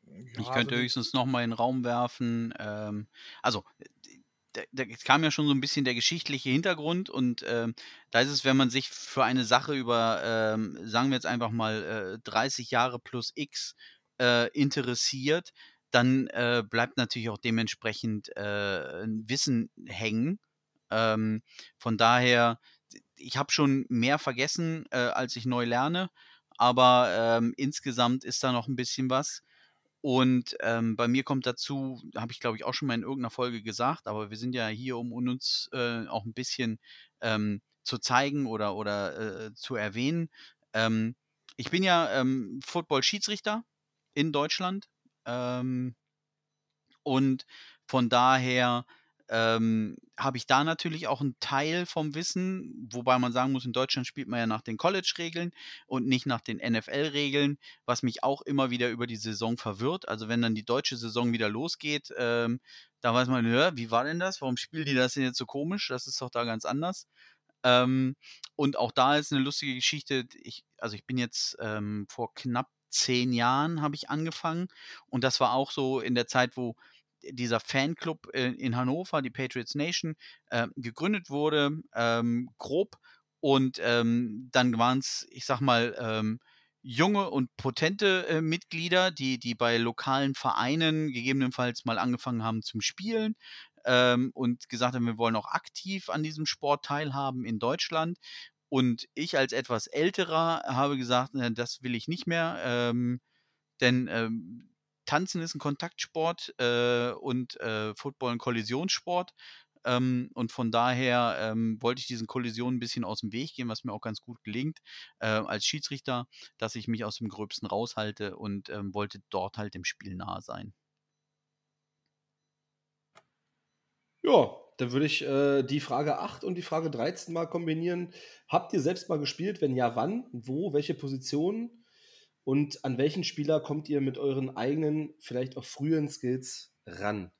Ja, ich könnte also höchstens noch mal in den Raum werfen. Ähm, also, da, da, kam ja schon so ein bisschen der geschichtliche Hintergrund und ähm, da ist es, wenn man sich für eine Sache über, ähm, sagen wir jetzt einfach mal, äh, 30 Jahre plus X äh, interessiert, dann äh, bleibt natürlich auch dementsprechend äh, Wissen hängen. Ähm, von daher, ich habe schon mehr vergessen, äh, als ich neu lerne, aber ähm, insgesamt ist da noch ein bisschen was. Und ähm, bei mir kommt dazu, habe ich glaube ich auch schon mal in irgendeiner Folge gesagt, aber wir sind ja hier, um uns äh, auch ein bisschen ähm, zu zeigen oder, oder äh, zu erwähnen. Ähm, ich bin ja ähm, Football-Schiedsrichter in Deutschland ähm, und von daher ähm, habe ich da natürlich auch einen Teil vom Wissen, wobei man sagen muss, in Deutschland spielt man ja nach den College-Regeln und nicht nach den NFL-Regeln, was mich auch immer wieder über die Saison verwirrt. Also wenn dann die deutsche Saison wieder losgeht, ähm, da weiß man, ja, wie war denn das? Warum spielen die das denn jetzt so komisch? Das ist doch da ganz anders. Ähm, und auch da ist eine lustige Geschichte. Ich, also ich bin jetzt ähm, vor knapp zehn Jahren habe ich angefangen und das war auch so in der Zeit, wo dieser Fanclub in, in Hannover, die Patriots Nation, äh, gegründet wurde, ähm, grob. Und ähm, dann waren es, ich sag mal, ähm, junge und potente äh, Mitglieder, die, die bei lokalen Vereinen gegebenenfalls mal angefangen haben zum Spielen ähm, und gesagt haben, wir wollen auch aktiv an diesem Sport teilhaben in Deutschland. Und ich als etwas älterer habe gesagt, äh, das will ich nicht mehr, ähm, denn ähm, Tanzen ist ein Kontaktsport äh, und äh, Football ein Kollisionssport. Ähm, und von daher ähm, wollte ich diesen Kollisionen ein bisschen aus dem Weg gehen, was mir auch ganz gut gelingt äh, als Schiedsrichter, dass ich mich aus dem Gröbsten raushalte und ähm, wollte dort halt dem Spiel nahe sein. Ja, dann würde ich äh, die Frage 8 und die Frage 13 mal kombinieren. Habt ihr selbst mal gespielt? Wenn ja, wann? Wo? Welche Positionen? Und an welchen Spieler kommt ihr mit euren eigenen, vielleicht auch frühen Skills ran?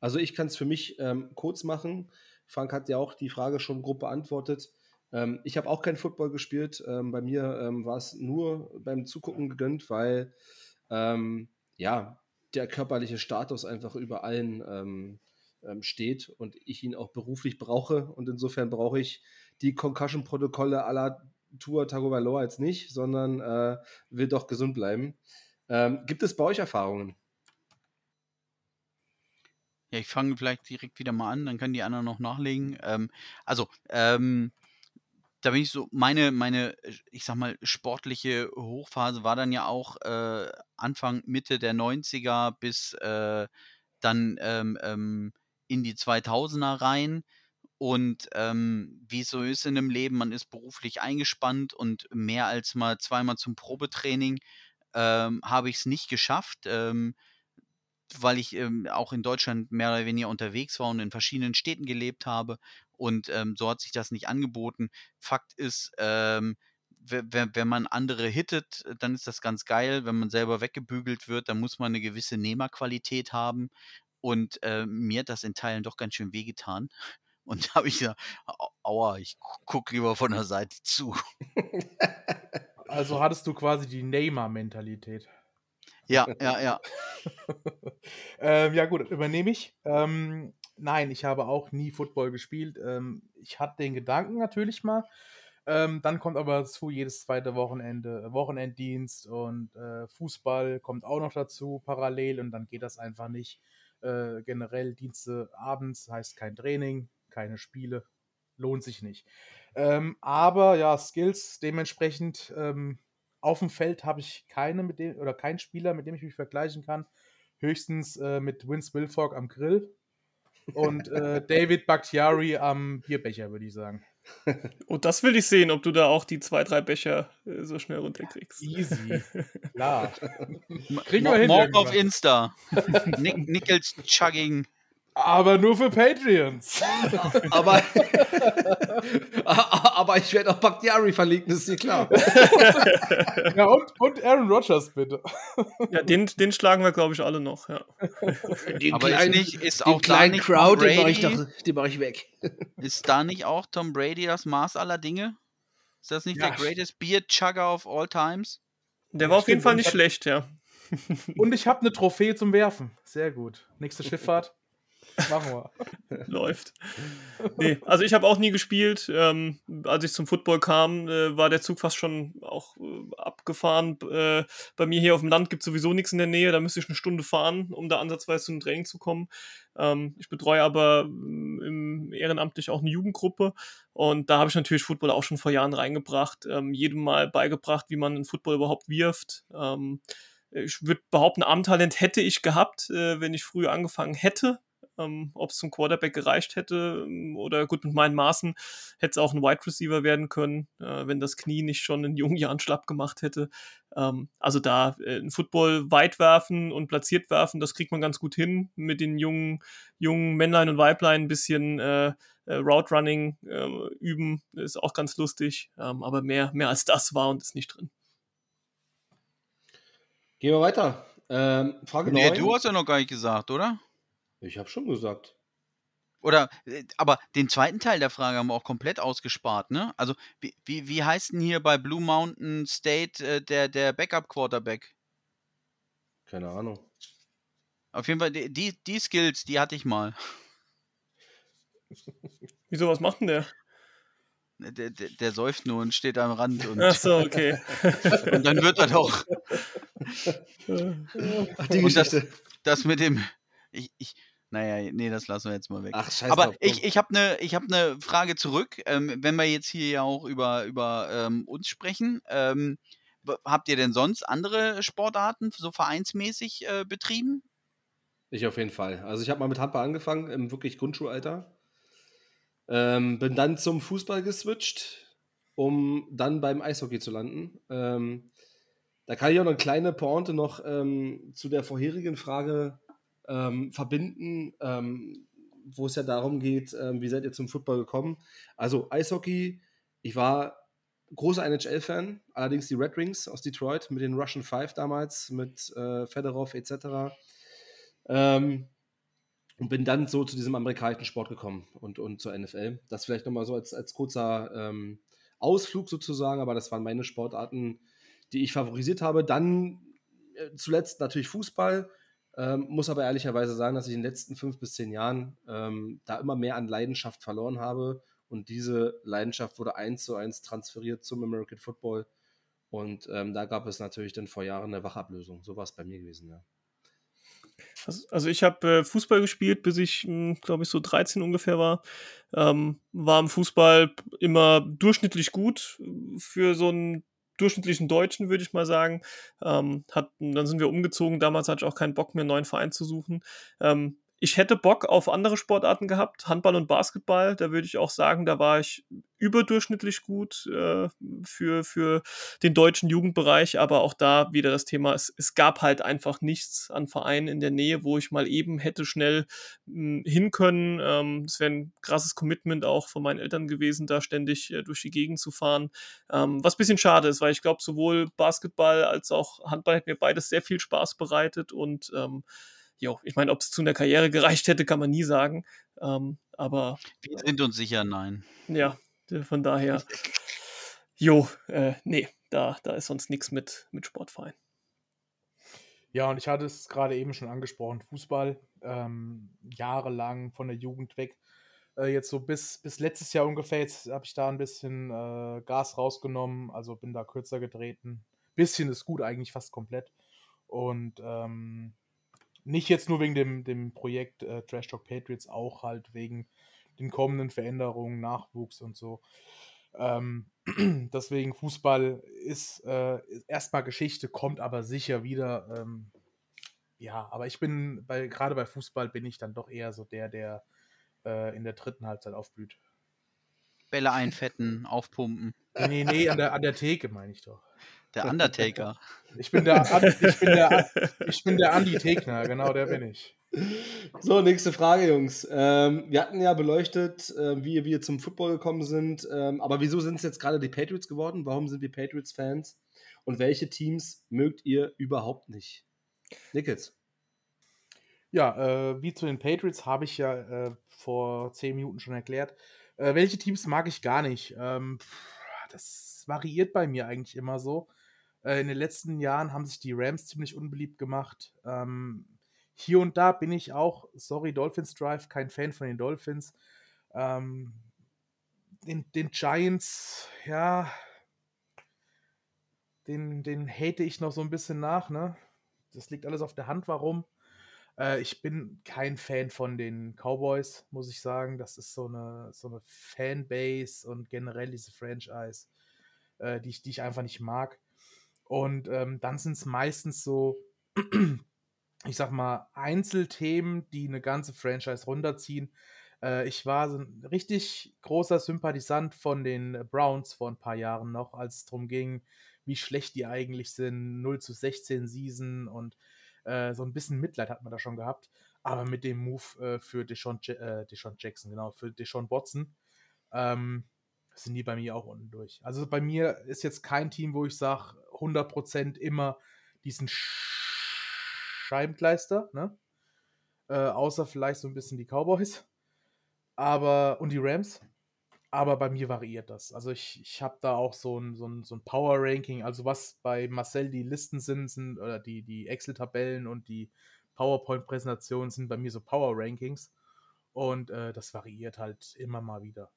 Also ich kann es für mich ähm, kurz machen. Frank hat ja auch die Frage schon grob beantwortet. Ähm, ich habe auch kein Football gespielt. Ähm, bei mir ähm, war es nur beim Zugucken gegönnt, weil ähm, ja der körperliche Status einfach über allen ähm, steht und ich ihn auch beruflich brauche. Und insofern brauche ich die Concussion-Protokolle aller Tour Tagovailoa jetzt nicht, sondern äh, will doch gesund bleiben. Ähm, gibt es bei euch Erfahrungen? Ja, ich fange vielleicht direkt wieder mal an, dann können die anderen noch nachlegen. Ähm, also, ähm, da bin ich so, meine, meine, ich sag mal, sportliche Hochphase war dann ja auch äh, Anfang, Mitte der 90er bis äh, dann ähm, ähm in die 2000er rein. Und ähm, wie es so ist in dem Leben, man ist beruflich eingespannt und mehr als mal zweimal zum Probetraining ähm, habe ich es nicht geschafft, ähm, weil ich ähm, auch in Deutschland mehr oder weniger unterwegs war und in verschiedenen Städten gelebt habe. Und ähm, so hat sich das nicht angeboten. Fakt ist, ähm, wenn man andere hittet, dann ist das ganz geil. Wenn man selber weggebügelt wird, dann muss man eine gewisse Nehmerqualität haben. Und äh, mir hat das in Teilen doch ganz schön wehgetan. Und da habe ich gesagt, aua, ich gucke lieber von der Seite zu. Also hattest du quasi die Neymar-Mentalität. Ja, ja, ja. ähm, ja, gut, übernehme ich. Ähm, nein, ich habe auch nie Football gespielt. Ähm, ich hatte den Gedanken natürlich mal. Ähm, dann kommt aber dazu jedes zweite Wochenende Wochenenddienst und äh, Fußball kommt auch noch dazu parallel und dann geht das einfach nicht. Äh, generell Dienste abends heißt kein Training, keine Spiele, lohnt sich nicht. Ähm, aber ja, Skills dementsprechend ähm, auf dem Feld habe ich keine mit dem oder keinen Spieler, mit dem ich mich vergleichen kann. Höchstens äh, mit Vince Wilfork am Grill und äh, David Bakhtiari am Bierbecher, würde ich sagen. Und das will ich sehen, ob du da auch die zwei, drei Becher äh, so schnell runterkriegst. Easy. Klar. Kriegen wir hin. Morgen auf Insta. Nickels Chugging aber nur für Patreons. aber, aber ich werde auch Bakhtiari verlinken, ist dir klar. ja, und, und Aaron Rodgers, bitte. Ja, den, den schlagen wir, glaube ich, alle noch, ja. Den aber kleinen, ist, nicht, ist auch kleinen Crowd, den mache ich, doch, den mach ich weg. Ist da nicht auch Tom Brady das Maß aller Dinge? Ist das nicht ja. der greatest Beer Chugger of all times? Der war auf jeden Fall nicht schlecht, ja. Und ich habe eine Trophäe zum Werfen. Sehr gut. Nächste Schifffahrt. Machen wir. Läuft. Nee, also ich habe auch nie gespielt. Ähm, als ich zum Football kam, äh, war der Zug fast schon auch äh, ab, abgefahren. Äh, bei mir hier auf dem Land gibt es sowieso nichts in der Nähe, da müsste ich eine Stunde fahren, um da ansatzweise zu einem Training zu kommen. Ähm, ich betreue aber im ehrenamtlich auch eine Jugendgruppe und da habe ich natürlich Football auch schon vor Jahren reingebracht, ähm, jedem mal beigebracht, wie man einen Football überhaupt wirft. Ähm, ich würde behaupten, Armtalent hätte ich gehabt, äh, wenn ich früher angefangen hätte. Ähm, Ob es zum Quarterback gereicht hätte ähm, oder gut mit meinen Maßen hätte es auch ein Wide Receiver werden können, äh, wenn das Knie nicht schon in jungen Jahren schlapp gemacht hätte. Ähm, also da äh, ein Football weit werfen und platziert werfen, das kriegt man ganz gut hin mit den jungen, jungen Männlein und Weiblein ein bisschen äh, äh Route Running äh, üben, ist auch ganz lustig. Ähm, aber mehr, mehr als das war und ist nicht drin. Gehen wir weiter. Ähm, Frage nee, 9. du hast ja noch gar nicht gesagt, oder? Ich habe schon gesagt. Oder, äh, aber den zweiten Teil der Frage haben wir auch komplett ausgespart, ne? Also, wie, wie, wie heißt denn hier bei Blue Mountain State äh, der, der Backup-Quarterback? Keine Ahnung. Auf jeden Fall, die, die Skills, die hatte ich mal. Wieso, was macht denn der? Ne, der, der, der säuft nur und steht am Rand. Und, Ach so, okay. und dann wird er doch. Ach, die Geschichte. Das, das, mit dem. Ich, ich, naja, nee, das lassen wir jetzt mal weg. Ach, scheiße. Aber drauf, ich, ich habe eine hab ne Frage zurück. Ähm, wenn wir jetzt hier ja auch über, über ähm, uns sprechen, ähm, habt ihr denn sonst andere Sportarten so vereinsmäßig äh, betrieben? Ich auf jeden Fall. Also ich habe mal mit Handball angefangen, im wirklich Grundschulalter. Ähm, bin dann zum Fußball geswitcht, um dann beim Eishockey zu landen. Ähm, da kann ich auch noch eine kleine Pointe noch ähm, zu der vorherigen Frage ähm, verbinden, ähm, wo es ja darum geht, ähm, wie seid ihr zum Football gekommen? Also Eishockey, ich war großer NHL-Fan, allerdings die Red Wings aus Detroit mit den Russian Five damals, mit äh, Fedorov etc. Ähm, und bin dann so zu diesem amerikanischen Sport gekommen und, und zur NFL. Das vielleicht nochmal so als, als kurzer ähm, Ausflug sozusagen, aber das waren meine Sportarten, die ich favorisiert habe. Dann äh, zuletzt natürlich Fußball ähm, muss aber ehrlicherweise sagen, dass ich in den letzten fünf bis zehn Jahren ähm, da immer mehr an Leidenschaft verloren habe. Und diese Leidenschaft wurde eins zu eins transferiert zum American Football. Und ähm, da gab es natürlich dann vor Jahren eine Wachablösung. So war es bei mir gewesen, ja. Also ich habe äh, Fußball gespielt, bis ich, hm, glaube ich, so 13 ungefähr war. Ähm, war im Fußball immer durchschnittlich gut für so ein durchschnittlichen Deutschen, würde ich mal sagen. Ähm, hat, dann sind wir umgezogen. Damals hatte ich auch keinen Bock mehr, einen neuen Verein zu suchen. Ähm, ich hätte Bock auf andere Sportarten gehabt, Handball und Basketball. Da würde ich auch sagen, da war ich überdurchschnittlich gut äh, für, für den deutschen Jugendbereich. Aber auch da wieder das Thema, es, es gab halt einfach nichts an Vereinen in der Nähe, wo ich mal eben hätte schnell hm, hin können. Ähm, es wäre ein krasses Commitment auch von meinen Eltern gewesen, da ständig äh, durch die Gegend zu fahren. Ähm, was ein bisschen schade ist, weil ich glaube, sowohl Basketball als auch Handball hat mir beides sehr viel Spaß bereitet und ähm, jo, ich meine, ob es zu einer Karriere gereicht hätte, kann man nie sagen. Ähm, aber. Wir sind uns sicher, nein. Ja, von daher. Jo, äh, nee, da, da ist sonst nichts mit, mit Sportverein. Ja, und ich hatte es gerade eben schon angesprochen, Fußball, ähm, jahrelang von der Jugend weg. Äh, jetzt so bis, bis letztes Jahr ungefähr, jetzt habe ich da ein bisschen äh, Gas rausgenommen, also bin da kürzer getreten. Bisschen ist gut, eigentlich fast komplett. Und ähm, nicht jetzt nur wegen dem, dem Projekt äh, Trash Talk Patriots, auch halt wegen den kommenden Veränderungen, Nachwuchs und so. Ähm, deswegen Fußball ist, äh, erstmal Geschichte, kommt aber sicher wieder. Ähm, ja, aber ich bin bei gerade bei Fußball bin ich dann doch eher so der, der äh, in der dritten Halbzeit aufblüht. Bälle einfetten, aufpumpen. Nee, nee, an der, an der Theke meine ich doch. Der Undertaker. Ich bin der, ich bin der, ich bin der Andy Tegner, genau der bin ich. So, nächste Frage, Jungs. Ähm, wir hatten ja beleuchtet, äh, wie wir zum Football gekommen sind. Ähm, aber wieso sind es jetzt gerade die Patriots geworden? Warum sind wir Patriots-Fans? Und welche Teams mögt ihr überhaupt nicht? Nickels. Ja, äh, wie zu den Patriots habe ich ja äh, vor zehn Minuten schon erklärt. Äh, welche Teams mag ich gar nicht? Ähm, das variiert bei mir eigentlich immer so. Äh, in den letzten Jahren haben sich die Rams ziemlich unbeliebt gemacht. Ähm, hier und da bin ich auch, sorry, Dolphins Drive, kein Fan von den Dolphins. Ähm, den, den Giants, ja, den, den hate ich noch so ein bisschen nach, ne? Das liegt alles auf der Hand, warum. Äh, ich bin kein Fan von den Cowboys, muss ich sagen. Das ist so eine, so eine Fanbase und generell diese Franchise, äh, die, ich, die ich einfach nicht mag. Und ähm, dann sind es meistens so, ich sag mal, Einzelthemen, die eine ganze Franchise runterziehen. Äh, ich war so ein richtig großer Sympathisant von den Browns vor ein paar Jahren noch, als es darum ging, wie schlecht die eigentlich sind. 0 zu 16 Season und äh, so ein bisschen Mitleid hat man da schon gehabt. Aber mit dem Move äh, für Deshaun, äh, Deshaun, Jackson, genau, für Deshaun Watson, ähm, sind die bei mir auch unten durch. Also bei mir ist jetzt kein Team, wo ich sage, 100% immer diesen Scheibenkleister, ne? Äh, außer vielleicht so ein bisschen die Cowboys. Aber, und die Rams. Aber bei mir variiert das. Also ich, ich habe da auch so ein, so, ein, so ein Power-Ranking. Also was bei Marcel die Listen sind, sind oder die, die Excel-Tabellen und die PowerPoint-Präsentationen sind bei mir so Power-Rankings. Und äh, das variiert halt immer mal wieder.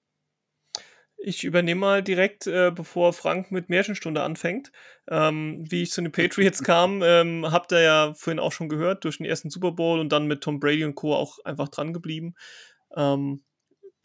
Ich übernehme mal direkt, äh, bevor Frank mit Märchenstunde anfängt. Ähm, wie ich zu den Patriots kam, ähm, habt ihr ja vorhin auch schon gehört, durch den ersten Super Bowl und dann mit Tom Brady und Co. auch einfach dran geblieben. Ähm,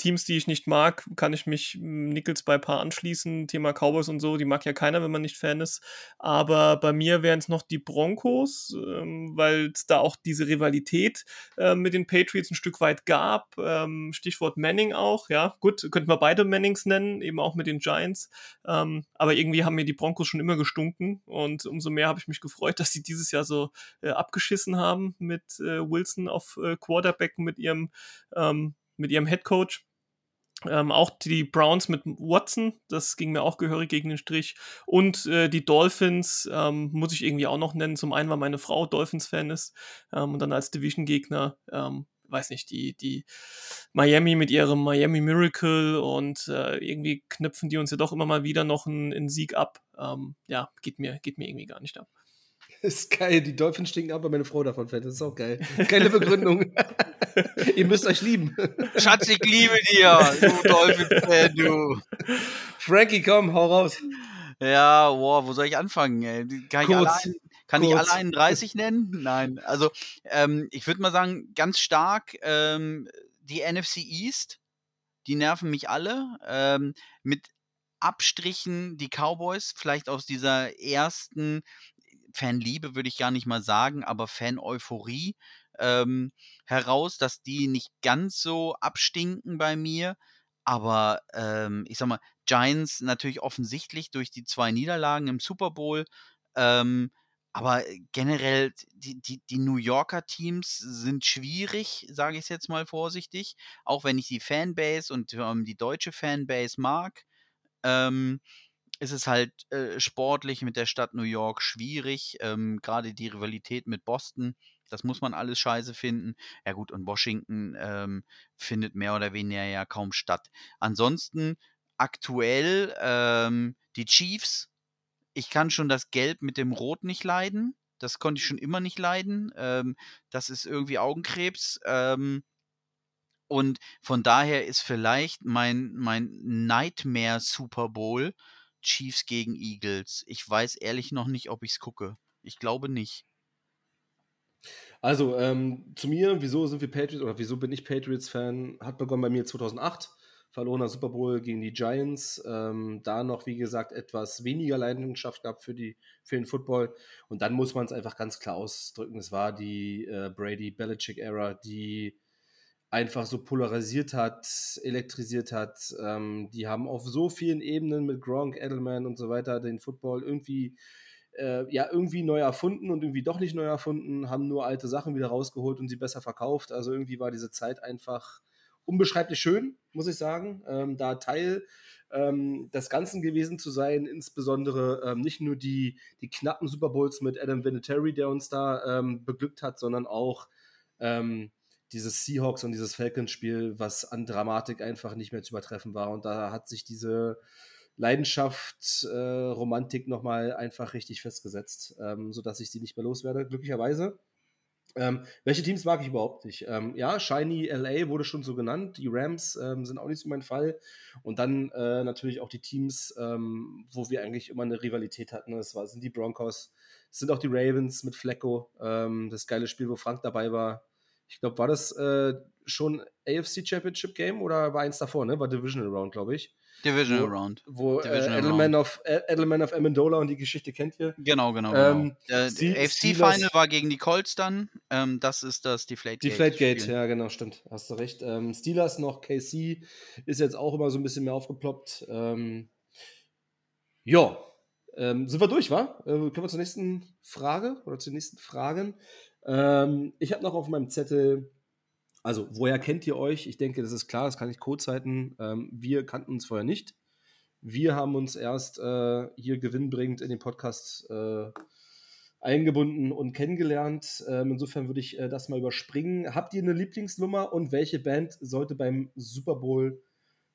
Teams, die ich nicht mag, kann ich mich hm, Nichols bei Paar anschließen. Thema Cowboys und so, die mag ja keiner, wenn man nicht Fan ist. Aber bei mir wären es noch die Broncos, ähm, weil es da auch diese Rivalität äh, mit den Patriots ein Stück weit gab. Ähm, Stichwort Manning auch, ja. Gut, könnten wir beide Mannings nennen, eben auch mit den Giants. Ähm, aber irgendwie haben mir die Broncos schon immer gestunken und umso mehr habe ich mich gefreut, dass sie dieses Jahr so äh, abgeschissen haben mit äh, Wilson auf äh, Quarterback mit ihrem ähm, mit ihrem Head Coach. Ähm, auch die Browns mit Watson, das ging mir auch gehörig gegen den Strich. Und äh, die Dolphins ähm, muss ich irgendwie auch noch nennen. Zum einen, weil meine Frau Dolphins-Fan ist ähm, und dann als Division-Gegner, ähm, weiß nicht, die, die Miami mit ihrem Miami Miracle und äh, irgendwie knüpfen die uns ja doch immer mal wieder noch einen, Sieg ab. Ähm, ja, geht mir, geht mir irgendwie gar nicht ab. Ist geil, die Dolphins stinken ab, weil meine Frau davon fällt. Das ist auch geil. Geile Begründung. Ihr müsst euch lieben. Schatz, ich liebe dir, du Dolphin-Fan, du. Frankie, komm, hau raus. Ja, wow, wo soll ich anfangen? Ey? Kann, ich allein, kann ich alle 31 nennen? Nein. Also, ähm, ich würde mal sagen, ganz stark ähm, die NFC East. Die nerven mich alle. Ähm, mit Abstrichen die Cowboys, vielleicht aus dieser ersten Fanliebe würde ich gar nicht mal sagen, aber Fan-Euphorie ähm, heraus, dass die nicht ganz so abstinken bei mir. Aber ähm, ich sag mal, Giants natürlich offensichtlich durch die zwei Niederlagen im Super Bowl. Ähm, aber generell, die, die, die New Yorker Teams sind schwierig, sage ich jetzt mal vorsichtig. Auch wenn ich die Fanbase und ähm, die deutsche Fanbase mag. Ähm, ist es halt äh, sportlich mit der Stadt New York schwierig. Ähm, Gerade die Rivalität mit Boston, das muss man alles scheiße finden. Ja gut, und Washington ähm, findet mehr oder weniger ja kaum statt. Ansonsten aktuell ähm, die Chiefs. Ich kann schon das Gelb mit dem Rot nicht leiden. Das konnte ich schon immer nicht leiden. Ähm, das ist irgendwie Augenkrebs. Ähm, und von daher ist vielleicht mein, mein Nightmare Super Bowl Chiefs gegen Eagles. Ich weiß ehrlich noch nicht, ob ich es gucke. Ich glaube nicht. Also, ähm, zu mir, wieso sind wir Patriots oder wieso bin ich Patriots-Fan? Hat begonnen bei mir 2008, verlorener Super Bowl gegen die Giants. Ähm, da noch, wie gesagt, etwas weniger Leidenschaft gab für, die, für den Football. Und dann muss man es einfach ganz klar ausdrücken: Es war die äh, Brady-Belichick-Ära, die einfach so polarisiert hat, elektrisiert hat. Ähm, die haben auf so vielen Ebenen mit Gronk, Edelman und so weiter den Football irgendwie äh, ja irgendwie neu erfunden und irgendwie doch nicht neu erfunden, haben nur alte Sachen wieder rausgeholt und sie besser verkauft. Also irgendwie war diese Zeit einfach unbeschreiblich schön, muss ich sagen, ähm, da Teil ähm, des Ganzen gewesen zu sein, insbesondere ähm, nicht nur die, die knappen Super Bowls mit Adam Vinatieri, der uns da ähm, beglückt hat, sondern auch ähm, dieses Seahawks und dieses Falcons-Spiel, was an Dramatik einfach nicht mehr zu übertreffen war. Und da hat sich diese Leidenschaft, äh, Romantik nochmal einfach richtig festgesetzt, ähm, sodass ich sie nicht mehr loswerde, glücklicherweise. Ähm, welche Teams mag ich überhaupt nicht? Ähm, ja, Shiny LA wurde schon so genannt. Die Rams ähm, sind auch nicht so mein Fall. Und dann äh, natürlich auch die Teams, ähm, wo wir eigentlich immer eine Rivalität hatten. Das war, sind die Broncos, das sind auch die Ravens mit Flecko. Ähm, das geile Spiel, wo Frank dabei war. Ich glaube, war das äh, schon AFC Championship Game oder war eins davor, ne? War Divisional Round, glaube ich. Divisional wo, Round. Wo Divisional äh, Edelman, of, Edelman of Amendola und die Geschichte kennt ihr. Genau, genau. genau. Ähm, äh, Ste- AFC Steelers- Final war gegen die Colts dann. Ähm, das ist das Deflategate. Deflategate, Spiel. ja, genau, stimmt. Hast du recht. Ähm, Steelers noch, KC ist jetzt auch immer so ein bisschen mehr aufgeploppt. Ähm, ja, ähm, sind wir durch, wa? Äh, können wir zur nächsten Frage oder zu den nächsten Fragen? Ähm, ich habe noch auf meinem Zettel, also, woher kennt ihr euch? Ich denke, das ist klar, das kann ich halten. Ähm, wir kannten uns vorher nicht. Wir haben uns erst äh, hier gewinnbringend in den Podcast äh, eingebunden und kennengelernt. Ähm, insofern würde ich äh, das mal überspringen. Habt ihr eine Lieblingsnummer und welche Band sollte beim Super Bowl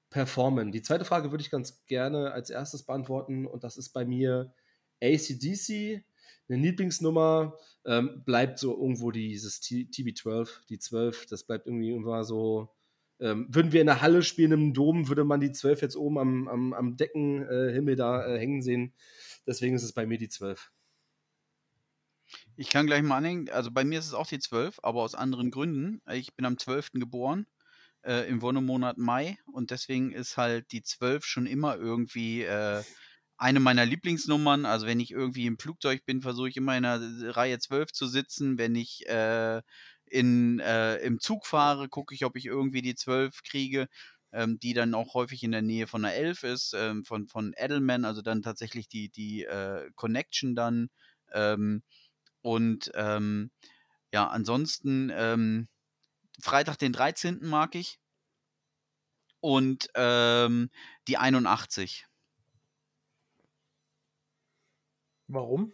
performen? Die zweite Frage würde ich ganz gerne als erstes beantworten und das ist bei mir ACDC. Eine Lieblingsnummer ähm, bleibt so irgendwo dieses T- TB12, die 12, das bleibt irgendwie immer so. Ähm, würden wir in der Halle spielen, im Dom, würde man die 12 jetzt oben am, am, am Deckenhimmel äh, da äh, hängen sehen. Deswegen ist es bei mir die 12. Ich kann gleich mal anhängen. Also bei mir ist es auch die 12, aber aus anderen Gründen. Ich bin am 12. geboren, äh, im Wonnemonat Mai. Und deswegen ist halt die 12 schon immer irgendwie äh, eine meiner Lieblingsnummern. Also wenn ich irgendwie im Flugzeug bin, versuche ich immer in der Reihe 12 zu sitzen. Wenn ich äh, in, äh, im Zug fahre, gucke ich, ob ich irgendwie die 12 kriege. Ähm, die dann auch häufig in der Nähe von der 11 ist, ähm, von, von Edelman, also dann tatsächlich die, die äh, Connection dann. Ähm, und ähm, ja, ansonsten ähm, Freitag den 13. mag ich. Und ähm, die 81. Warum?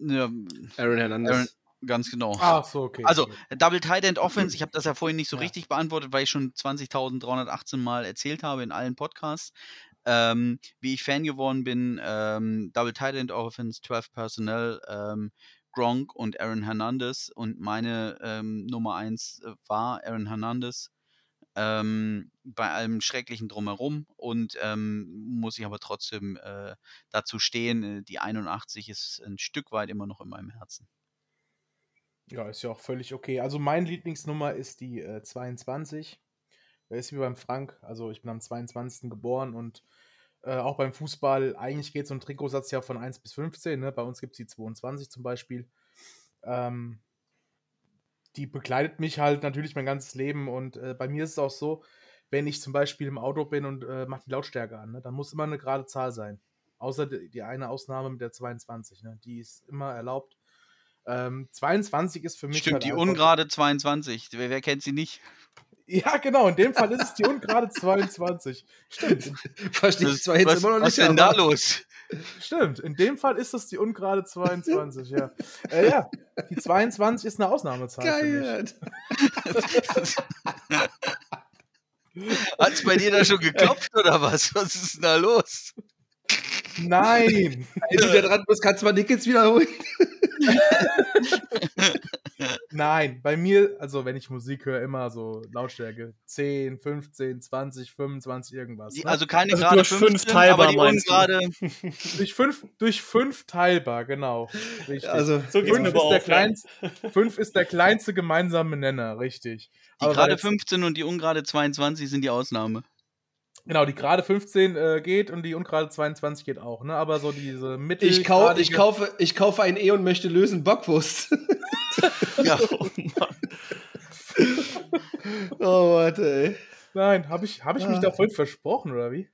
Ja, Aaron Hernandez. Aaron- ganz genau. Ach so, okay. Also. Double Tight End Offense, ich habe das ja vorhin nicht so Ja. richtig beantwortet, weil ich schon 20.318 Mal erzählt habe in allen Podcasts. Ähm, wie ich Fan geworden bin, ähm, Double Tight End Offense, 12 Personnel, ähm, Gronk und Aaron Hernandez. Und meine ähm, Nummer 1 war Aaron Hernandez. Ähm, bei allem Schrecklichen drumherum und ähm, muss ich aber trotzdem äh, dazu stehen, äh, die 81 ist ein Stück weit immer noch in meinem Herzen. Ja, ist ja auch völlig okay. Also meine Lieblingsnummer ist die äh, 22. Da ist wie beim Frank. Also ich bin am 22. geboren und äh, auch beim Fußball, eigentlich geht so ein Trikotsatz ja von 1 bis 15. Ne? Bei uns gibt es die 22 zum Beispiel. Ähm, die begleitet mich halt natürlich mein ganzes Leben und äh, bei mir ist es auch so, wenn ich zum Beispiel im Auto bin und äh, mache die Lautstärke an, ne? dann muss immer eine gerade Zahl sein. Außer die, die eine Ausnahme mit der 22. Ne? Die ist immer erlaubt. Ähm, 22 ist für mich. Stimmt, halt die ungerade 22. Wer, wer kennt sie nicht? Ja, genau, in dem Fall ist es die ungerade 22. Stimmt, Verstehe ich Was, zwar jetzt was, immer noch was nicht. denn da los? stimmt. In dem Fall ist es die ungerade 22, ja. Äh, ja, die 22 ist eine Ausnahmezahl. Für mich. Geil. Hat's bei dir da schon geklopft oder was? Was ist denn da los? Nein! Wenn du da dran bist, kannst du mal Nick jetzt wiederholen. Nein, bei mir, also wenn ich Musik höre, immer so Lautstärke 10, 15, 20, 25, irgendwas. Die, ne? also keine Also gerade durch fünf 15, teilbar, aber die ungerade. durch, fünf, durch fünf teilbar, genau. Richtig. Also, So geht's fünf, ist der kleinste, fünf ist der kleinste gemeinsame Nenner, richtig. Die Aber gerade der- 15 und die ungerade 22 sind die Ausnahme. Genau, die gerade 15 äh, geht und die ungerade 22 geht auch, ne? Aber so diese Mittel. ich, kau ich, kaufe, ich kaufe ein E und möchte lösen Bockwurst. Ja. Oh Mann. oh, warte, ey. Nein, habe ich, hab ich mich Ah. da voll versprochen, oder wie?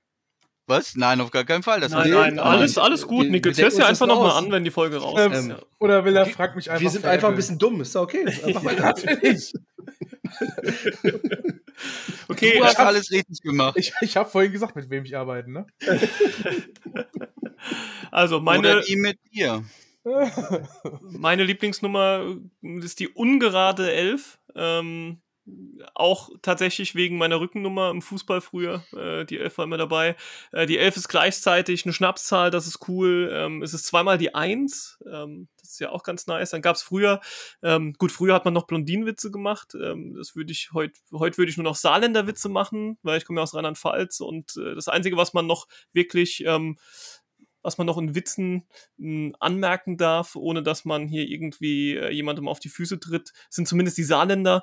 Was? Nein, auf gar keinen Fall. Das Nein, nein, aber alles, alles gut, wir Hörst denken dir einfach nochmal an, wenn die Folge raus Ähm, ist. Ja. Oder will er, fragt mich einfach. Wir sind einfach ein bisschen dumm, ist ja okay. Einfach Ja, weiter. natürlich. Okay, Du hast äh, alles richtig gemacht. Ich, ich habe vorhin gesagt, mit wem ich arbeite, ne? also Oder meine, die mit dir. meine Lieblingsnummer ist die ungerade 11. Ähm, auch tatsächlich wegen meiner Rückennummer im Fußball früher. Äh, die Elf war immer dabei. Äh, die Elf ist gleichzeitig eine Schnapszahl, das ist cool. Ähm, es ist zweimal die Eins. Ähm, das ist ja auch ganz nice. Dann gab es früher, ähm, gut, früher hat man noch Blondinenwitze gemacht. Ähm, das würde ich heute, heute würde ich nur noch Saarländerwitze machen, weil ich komme ja aus Rheinland-Pfalz und äh, das Einzige, was man noch wirklich ähm, was man noch in Witzen mh, hm, anmerken darf, ohne dass man hier irgendwie äh, jemandem auf die Füße tritt, sind zumindest die Saarländer.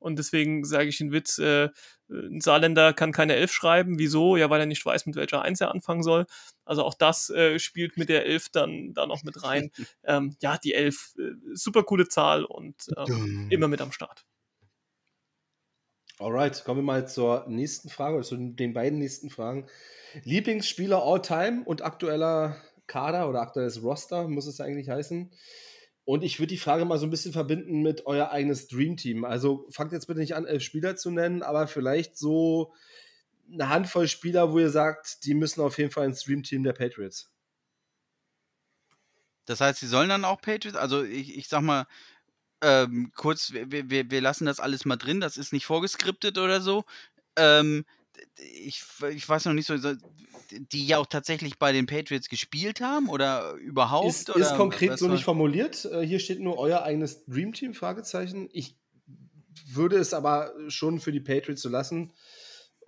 Und deswegen sage ich den Witz, äh, ein Saarländer kann keine Elf schreiben. Wieso? Ja, weil er nicht weiß, mit welcher Eins er anfangen soll. Also auch das äh, spielt mit der Elf dann da noch mit rein. ähm, ja, die Elf, äh, super coole Zahl und ähm, immer mit am Start. Alright, kommen wir mal zur nächsten Frage, oder zu den beiden nächsten Fragen. Lieblingsspieler all time und aktueller Kader oder aktuelles Roster, muss es eigentlich heißen. Und ich würde die Frage mal so ein bisschen verbinden mit euer eigenes Dreamteam. Also fangt jetzt bitte nicht an, elf Spieler zu nennen, aber vielleicht so eine Handvoll Spieler, wo ihr sagt, die müssen auf jeden Fall ins Dreamteam der Patriots. Das heißt, sie sollen dann auch Patriots, also ich, ich sag mal, ähm, kurz, wir, wir, wir lassen das alles mal drin, das ist nicht vorgeskriptet oder so. Ähm, ich, ich weiß noch nicht so, die ja auch tatsächlich bei den Patriots gespielt haben oder überhaupt? Ist, oder ist konkret so nicht formuliert. Äh, hier steht nur euer eigenes Dreamteam, Fragezeichen. Ich würde es aber schon für die Patriots so lassen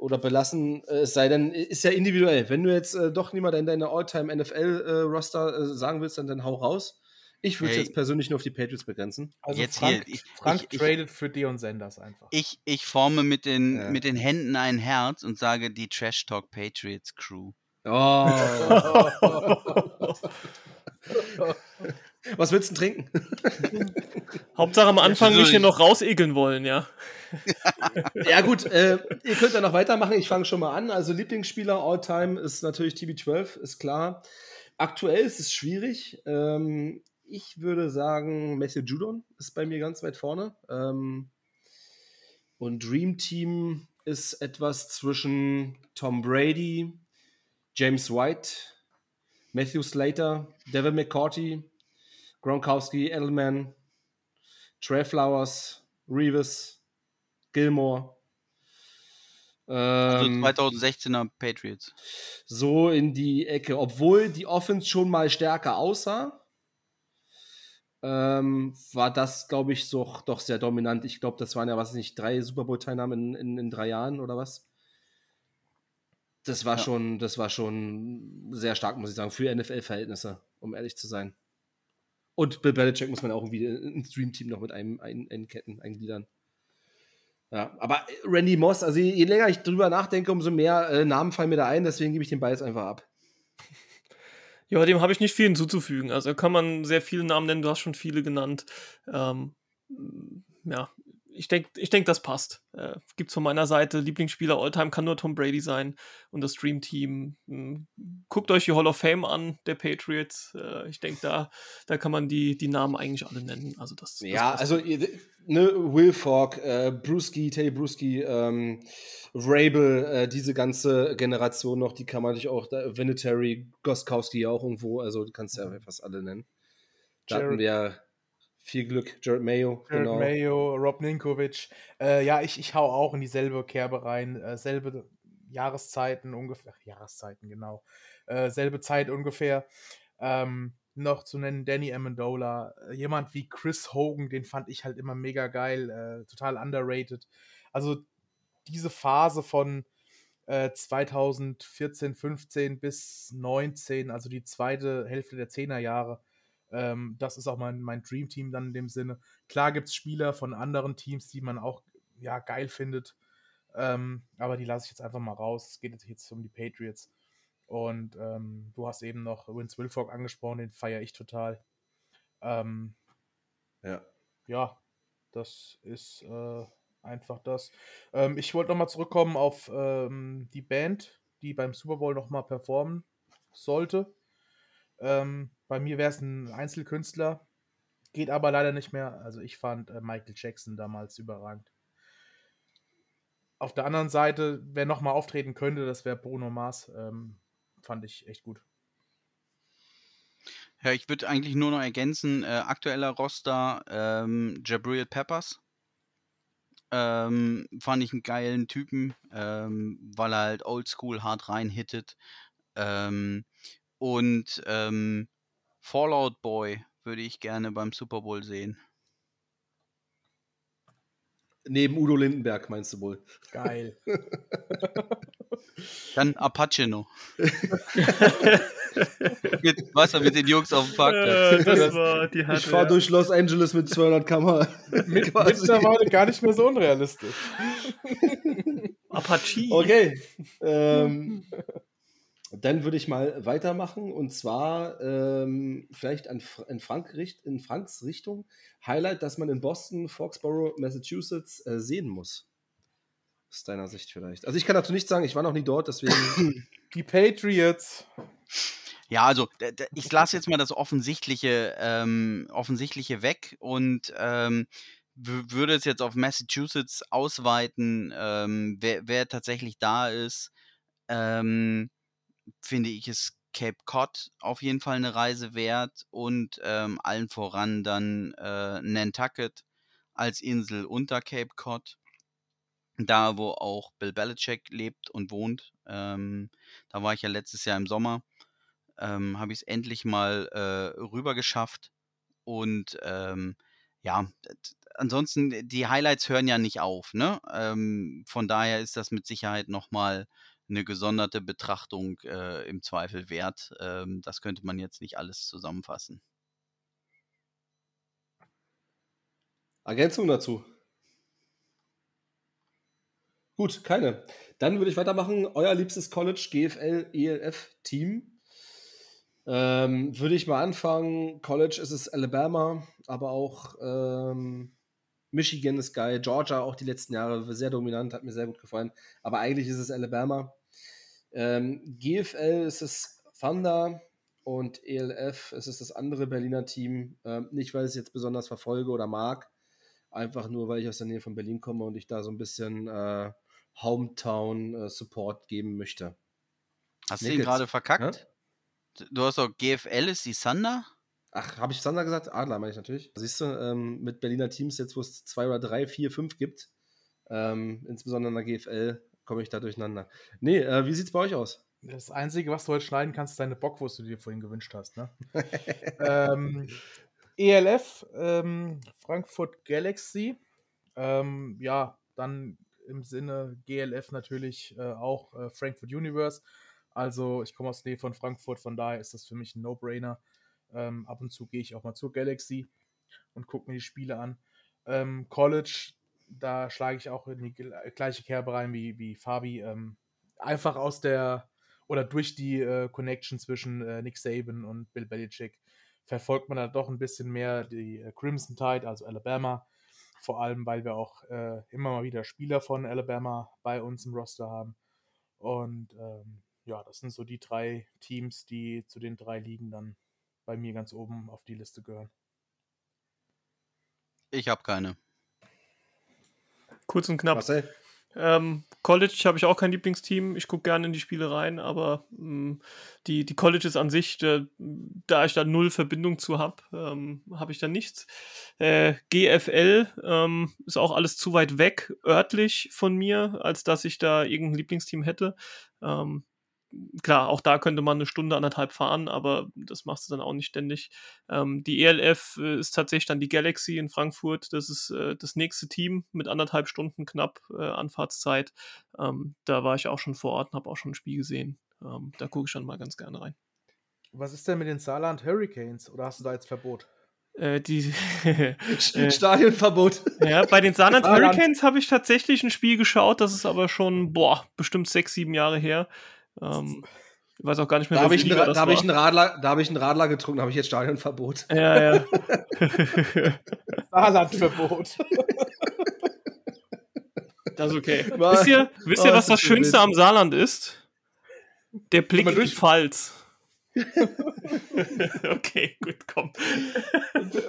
oder belassen, äh, es sei denn, ist ja individuell. Wenn du jetzt äh, doch niemand in deiner All-Time NFL-Roster äh, sagen willst, dann, dann hau raus. Ich würde es hey. jetzt persönlich nur auf die Patriots begrenzen. Also jetzt Frank, hier, ich, Frank ich, tradet ich, für Dion Sanders einfach. Ich, ich forme mit den, ja. mit den Händen ein Herz und sage die Trash Talk Patriots Crew. Oh. Was willst du trinken? Hauptsache am Anfang nicht hier noch rausegeln wollen, ja. ja, gut, äh, ihr könnt ja noch weitermachen. Ich fange schon mal an. Also, Lieblingsspieler all-time ist natürlich TB12, ist klar. Aktuell ist es schwierig. Ähm, ich würde sagen, Matthew Judon ist bei mir ganz weit vorne. Ähm, und Dream Team ist etwas zwischen Tom Brady, James White, Matthew Slater, Devin McCourty, Gronkowski, Edelman, Trey Flowers, Reeves, Gilmore. Also 2016er ähm, Patriots. So in die Ecke. Obwohl die Offense schon mal stärker aussah, ähm, war das, glaube ich, so, doch sehr dominant. Ich glaube, das waren ja, was nicht, drei Super Bowl-Teilnahmen in, in, in, drei Jahren oder was? Das war ja. schon, das war schon sehr stark, muss ich sagen, für NFL-Verhältnisse, um ehrlich zu sein. Und Bill Belichick muss man auch irgendwie ins Dream-Team noch mit einem ein, einketten, eingliedern. Ja, aber Randy Moss, also je, je, länger ich drüber nachdenke, umso mehr äh, Namen fallen mir da ein, deswegen gebe ich den Ball jetzt einfach ab. Ja, dem habe ich nicht viel hinzuzufügen. Also kann man sehr viele Namen nennen, du hast schon viele genannt. Ähm, ja, ich denke, ich denk, das passt. Äh, es von meiner Seite. Lieblingsspieler Alltime kann nur Tom Brady sein und das Dream Team. Hm, guckt euch die Hall of Fame an, der Patriots. Äh, ich denke, da, da kann man die, die Namen eigentlich alle nennen. Also das, das ja, also ne, Will Falk, äh, Bruschi, Teddy Bruschi, ähm, Rabel, äh, diese ganze Generation noch, die kann man sich auch, da, Vinatieri, Goskowski auch irgendwo, also du kannst ja mhm. fast alle nennen. Da Jared, hatten wir viel Glück, Jared Mayo. Jared genau. Mayo, Rob Ninkovic. Äh, ja, ich, ich hau auch in dieselbe Kerbe rein. Äh, selbe Jahreszeiten ungefähr. Jahreszeiten, genau. Äh, selbe Zeit ungefähr. Ähm, noch zu nennen Danny Amendola. Äh, jemand wie Chris Hogan, den fand ich halt immer mega geil. Äh, total underrated. Also diese Phase von 2014, 15 bis 19, also die zweite Hälfte der 10er Jahre, ähm, das ist auch mein, mein Dream Team dann in dem Sinne. Klar gibt es Spieler von anderen Teams, die man auch ja, geil findet. Ähm, aber die lasse ich jetzt einfach mal raus. Es geht jetzt um die Patriots. Und ähm, du hast eben noch Vince Wilfork angesprochen, den feiere ich total. Ähm, ja. Ja, das ist äh, einfach das. Ähm, ich wollte nochmal zurückkommen auf ähm, die Band, die beim Super Bowl nochmal performen sollte. Ähm, bei mir wäre es ein Einzelkünstler, geht aber leider nicht mehr. Also ich fand äh, Michael Jackson damals überragend. Auf der anderen Seite, wer nochmal auftreten könnte, das wäre Bruno Mars. Ähm, fand ich echt gut. Ja, ich würde eigentlich nur noch ergänzen, äh, aktueller Roster ähm, Jabril Peppers. ähm, fand ich einen geilen Typen, ähm, weil er halt oldschool hart reinhittet. Ähm, und ähm, Fallout Boy würde ich gerne beim Super Bowl sehen. Neben Udo Lindenberg, meinst du wohl? Geil. Dann Apache noch. mit, was mit den Jungs auf dem Parkplatz. Äh, das war die Ich harte, fahre ja. durch Los Angeles mit 200 km. Mit, mittlerweile gar nicht mehr so unrealistisch. Apache. Okay. ähm, dann würde ich mal weitermachen und zwar ähm, vielleicht an, in, Frank, Richt- in Franks Richtung Highlight, das man in Boston, Foxborough, Massachusetts äh, sehen muss. Aus deiner Sicht vielleicht. Also ich kann dazu nichts sagen, ich war noch nie dort, deswegen. Die Patriots. Ja, also ich lasse jetzt mal das Offensichtliche, ähm, Offensichtliche weg und ähm, würde es jetzt auf Massachusetts ausweiten, ähm, wer, wer tatsächlich da ist, ähm, finde ich es Cape Cod auf jeden Fall eine Reise wert und ähm, allen voran dann äh, Nantucket als Insel unter Cape Cod, da wo auch Bill Belichick lebt und wohnt. Ähm, da war ich ja letztes Jahr im Sommer ähm, habe ich es endlich mal äh, rüber geschafft. Und ähm, ja, ansonsten, die Highlights hören ja nicht auf, ne? Ähm, von daher ist das mit Sicherheit nochmal eine gesonderte Betrachtung äh, im Zweifel wert. Ähm, das könnte man jetzt nicht alles zusammenfassen. Ergänzung dazu. Gut, keine. Dann würde ich weitermachen. Euer liebstes College, GFL, ELF-Team. Ähm, würde ich mal anfangen. College ist es Alabama, aber auch ähm, Michigan ist geil. Georgia auch die letzten Jahre sehr dominant, hat mir sehr gut gefallen. Aber eigentlich ist es Alabama. Ähm, GFL ist es Thunder und ELF ist es das andere Berliner Team. Ähm, nicht, weil ich es jetzt besonders verfolge oder mag, einfach nur, weil ich aus der Nähe von Berlin komme und ich da so ein bisschen äh, Hometown-Support geben möchte. Hast du ihn Nickels, gerade verkackt? Du hast doch GFL ist die Thunder? Ach, habe ich Sander gesagt? Adler meine ich natürlich. Siehst du, ähm, mit Berliner Teams jetzt, wo es zwei oder drei, vier, fünf gibt, ähm, insbesondere in der GFL, komme ich da durcheinander. Nee, äh, wie sieht's bei euch aus? Das Einzige, was du heute schneiden kannst, ist deine Bockwurst, die du dir vorhin gewünscht hast. Ne? ähm, ELF, ähm, Frankfurt Galaxy. Ähm, ja, dann im Sinne GLF natürlich äh, auch äh, Frankfurt Universe. Also ich komme aus der Nähe von Frankfurt, von daher ist das für mich ein No-Brainer. Ähm, ab und zu gehe ich auch mal zur Galaxy und gucke mir die Spiele an. Ähm, College, da schlage ich auch in die gel- gleiche Kerbe rein wie, wie Fabi. Ähm, einfach aus der oder durch die äh, Connection zwischen äh, Nick Saban und Bill Belichick verfolgt man da doch ein bisschen mehr die äh, Crimson Tide, also Alabama. Vor allem, weil wir auch äh, immer mal wieder Spieler von Alabama bei uns im Roster haben. Und ähm, ja, das sind so die drei Teams, die zu den drei Ligen dann bei mir ganz oben auf die Liste gehören. Ich habe keine. Kurz und knapp. Marcel? Ähm, College habe ich auch kein Lieblingsteam. Ich gucke gerne in die Spiele rein, aber mh, die, die Colleges an sich, äh, da ich da null Verbindung zu habe, ähm, habe ich da nichts. Äh, GFL ähm, ist auch alles zu weit weg, örtlich von mir, als dass ich da irgendein Lieblingsteam hätte. Ähm, klar, auch da könnte man eine Stunde, anderthalb fahren, aber das machst du dann auch nicht ständig. Ähm, die ELF äh, ist tatsächlich dann die Galaxy in Frankfurt. Das ist äh, das nächste Team mit anderthalb Stunden knapp äh, Anfahrtszeit. Ähm, da war ich auch schon vor Ort und habe auch schon ein Spiel gesehen. Ähm, da gucke ich dann mal ganz gerne rein. Was ist denn mit den Saarland Hurricanes? Oder hast du da jetzt Verbot? Äh, die, Stadionverbot. ja, bei den Saarland. Hurricanes habe ich tatsächlich ein Spiel geschaut. Das ist aber schon, boah, bestimmt sechs, sieben Jahre her. Ähm, ich weiß auch gar nicht mehr, Da habe ich, Liga das da hab ich einen Radler, da hab ich einen Radler getrunken, da habe ich jetzt Stadionverbot. Ja, ja. Saarland-Verbot. Das ist okay. War- wisst ihr, wisst ihr Oh, was das das Schönste am Saarland ist? Der Blick in die Pfalz. okay, gut, komm.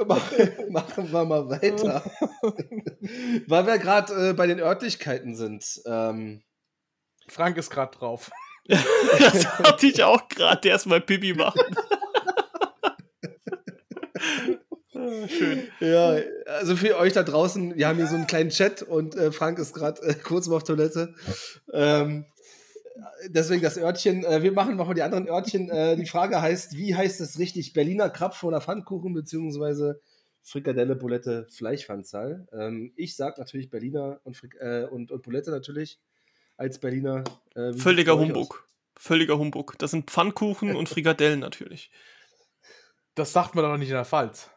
Machen machen wir mal weiter. Weil wir gerade äh, bei den Örtlichkeiten sind. Ähm, Frank ist gerade drauf. Das hatte ich auch gerade erstmal Pipi machen. Schön. Ja, also für euch da draußen, wir haben hier so einen kleinen Chat und äh, Frank ist gerade äh, kurz auf Toilette. Ähm, deswegen das Örtchen. Äh, wir machen mal die anderen Örtchen. Äh, die Frage heißt, wie heißt es richtig? Berliner Krapfen oder Pfannkuchen beziehungsweise Frikadelle, Bulette, Fleischpfanzerl. Ähm, ich sag natürlich Berliner und, äh, und, und Bulette natürlich als Berliner. Äh, Völliger Humbug. Völliger Humbug. Das sind Pfannkuchen und Frikadellen natürlich. Das sagt man doch nicht in der Pfalz.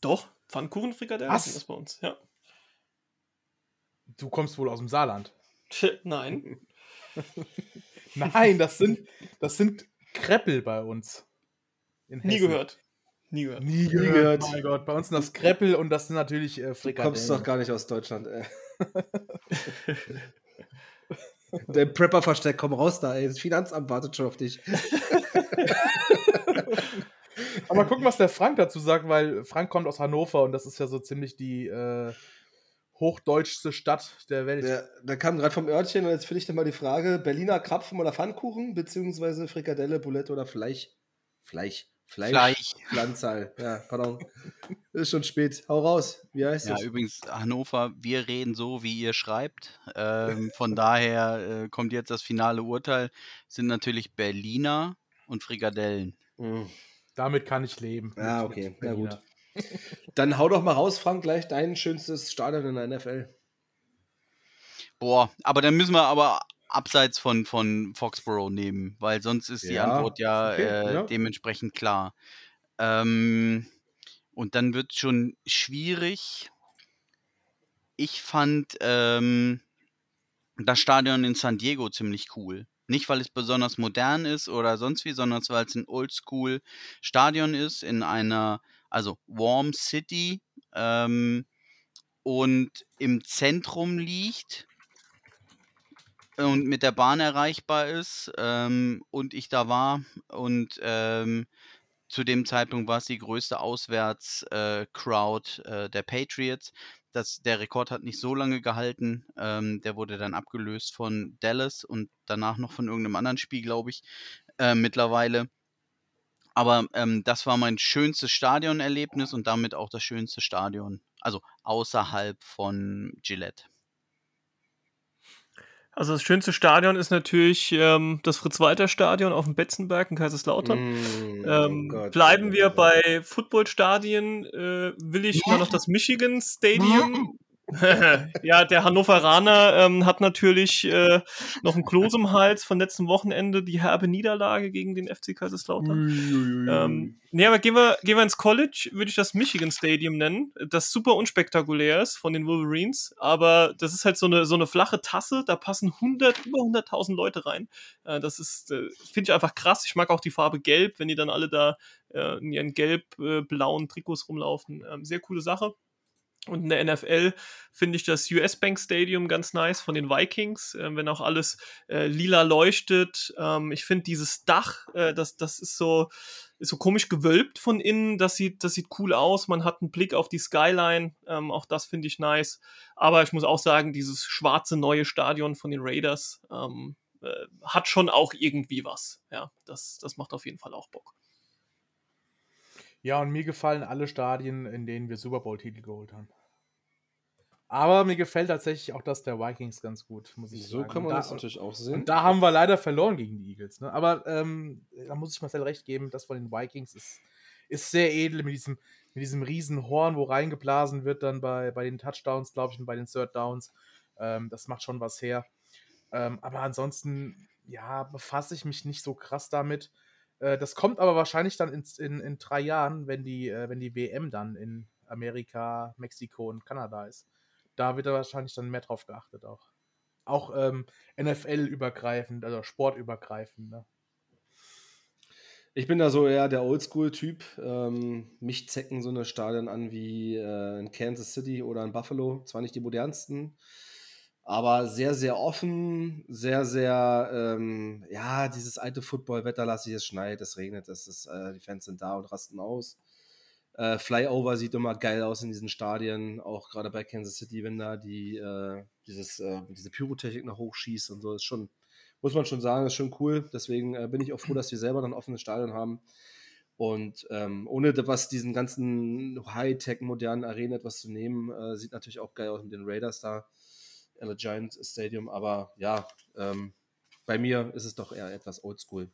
Doch, Pfannkuchen, Frikadellen Was? das bei uns, ja. Du kommst wohl aus dem Saarland. Nein. Nein, das sind, das sind Kreppel bei uns. Nie gehört. Nie gehört. Nie gehört. Nie gehört. Mein Gott, bei uns sind das Kreppel und das sind natürlich äh, Frikadellen. Du kommst doch gar nicht aus Deutschland, ey. Der Prepper-Versteck, komm raus da, ey. Das Finanzamt wartet schon auf dich. Aber gucken, was der Frank dazu sagt, weil Frank kommt aus Hannover und das ist ja so ziemlich die äh, hochdeutschste Stadt der Welt. Der, der kam gerade vom Örtchen und jetzt finde ich dir mal die Frage: Berliner Krapfen oder Pfannkuchen, beziehungsweise Frikadelle, Bulette oder Fleisch? Fleisch. Fleisch. Fleisch. Pflanzal. Ja, pardon. ist schon spät. Hau raus. Wie heißt ja, das? Ja, übrigens, Hannover, wir reden so, wie ihr schreibt. Ähm, von daher äh, kommt jetzt das finale Urteil. Sind natürlich Berliner und Frikadellen. Mhm. Damit kann ich leben. Ja, okay. Ja, gut. Dann hau doch mal raus, Frank, gleich dein schönstes Stadion in der NFL. Boah, aber dann müssen wir aber abseits von, von Foxborough nehmen, weil sonst ist die ja, Antwort ja, okay, äh, ja, dementsprechend klar. Ähm, und dann wird es schon schwierig. Ich fand ähm, das Stadion in San Diego ziemlich cool. Nicht, weil es besonders modern ist oder sonst wie, sondern weil es ein Oldschool-Stadion ist in einer, also Warm City ähm, und im Zentrum liegt und mit der Bahn erreichbar ist ähm, und ich da war und ähm, zu dem Zeitpunkt war es die größte Auswärts-Crowd äh, äh, der Patriots. Das, der Rekord hat nicht so lange gehalten. Ähm, der wurde dann abgelöst von Dallas und danach noch von irgendeinem anderen Spiel, glaube ich, äh, mittlerweile. Aber ähm, das war mein schönstes Stadionerlebnis und damit auch das schönste Stadion, also außerhalb von Gillette. Also das schönste Stadion ist natürlich ähm, das Fritz-Walter-Stadion auf dem Betzenberg in Kaiserslautern. Mm, ähm, oh Gott, bleiben wir bei Footballstadien, äh, will ich ja. mal noch das Michigan Stadium ja, der Hannoveraner ähm, hat natürlich äh, noch ein Kloß im Hals von letzten Wochenende, die herbe Niederlage gegen den FC Kaiserslautern. ähm, nee, aber gehen wir, gehen wir ins College, würde ich das Michigan Stadium nennen, das super unspektakulär ist von den Wolverines, aber das ist halt so eine, so eine flache Tasse, da passen 100, über 100.000 Leute rein. Äh, das ist, äh, finde ich einfach krass. Ich mag auch die Farbe Gelb, wenn die dann alle da äh, in ihren gelb-blauen Trikots rumlaufen. Ähm, sehr coole Sache. Und in der NFL finde ich das US Bank Stadium ganz nice von den Vikings, äh, wenn auch alles äh, lila leuchtet. Ähm, ich finde dieses Dach, äh, das, das ist so, ist so komisch gewölbt von innen. Das sieht, das sieht cool aus. Man hat einen Blick auf die Skyline. Ähm, auch das finde ich nice. Aber ich muss auch sagen, dieses schwarze neue Stadion von den Raiders ähm, äh, hat schon auch irgendwie was. Ja, das, das macht auf jeden Fall auch Bock. Ja, und mir gefallen alle Stadien, in denen wir Super Bowl-Titel geholt haben. Aber mir gefällt tatsächlich auch das der Vikings ganz gut, muss ich so sagen. So kann man da, das natürlich auch sehen. Und da haben wir leider verloren gegen die Eagles. Ne? Aber ähm, da muss ich Marcel recht geben, das von den Vikings ist, ist sehr edel mit diesem, mit diesem riesen Horn, wo reingeblasen wird dann bei, bei den Touchdowns, glaube ich, und bei den Third Downs. Ähm, das macht schon was her. Ähm, aber ansonsten, ja, befasse ich mich nicht so krass damit. Äh, das kommt aber wahrscheinlich dann in, in, in drei Jahren, wenn die, äh, wenn die WM dann in Amerika, Mexiko und Kanada ist da wird da wahrscheinlich dann mehr drauf geachtet auch. Auch ähm, NFL-übergreifend, also sportübergreifend. Ne? Ich bin da so eher der Oldschool-Typ. Ähm, mich zecken so eine Stadien an wie äh, in Kansas City oder in Buffalo. Zwar nicht die modernsten, aber sehr, sehr offen, sehr, sehr, ähm, ja, dieses alte Football-Wetter lasse ich, es schneit, es regnet, es ist, äh, die Fans sind da und rasten aus. Äh, Flyover sieht immer geil aus in diesen Stadien, auch gerade bei Kansas City, wenn da die, äh, dieses, äh, diese Pyrotechnik nach hochschießt und so, ist schon, muss man schon sagen, ist schon cool. Deswegen äh, bin ich auch froh, dass wir selber dann offenes Stadion haben. Und ähm, ohne was diesen ganzen Hightech modernen Arena etwas zu nehmen, äh, sieht natürlich auch geil aus mit den Raiders da, Giant Stadium. Aber ja, ähm, bei mir ist es doch eher etwas oldschool.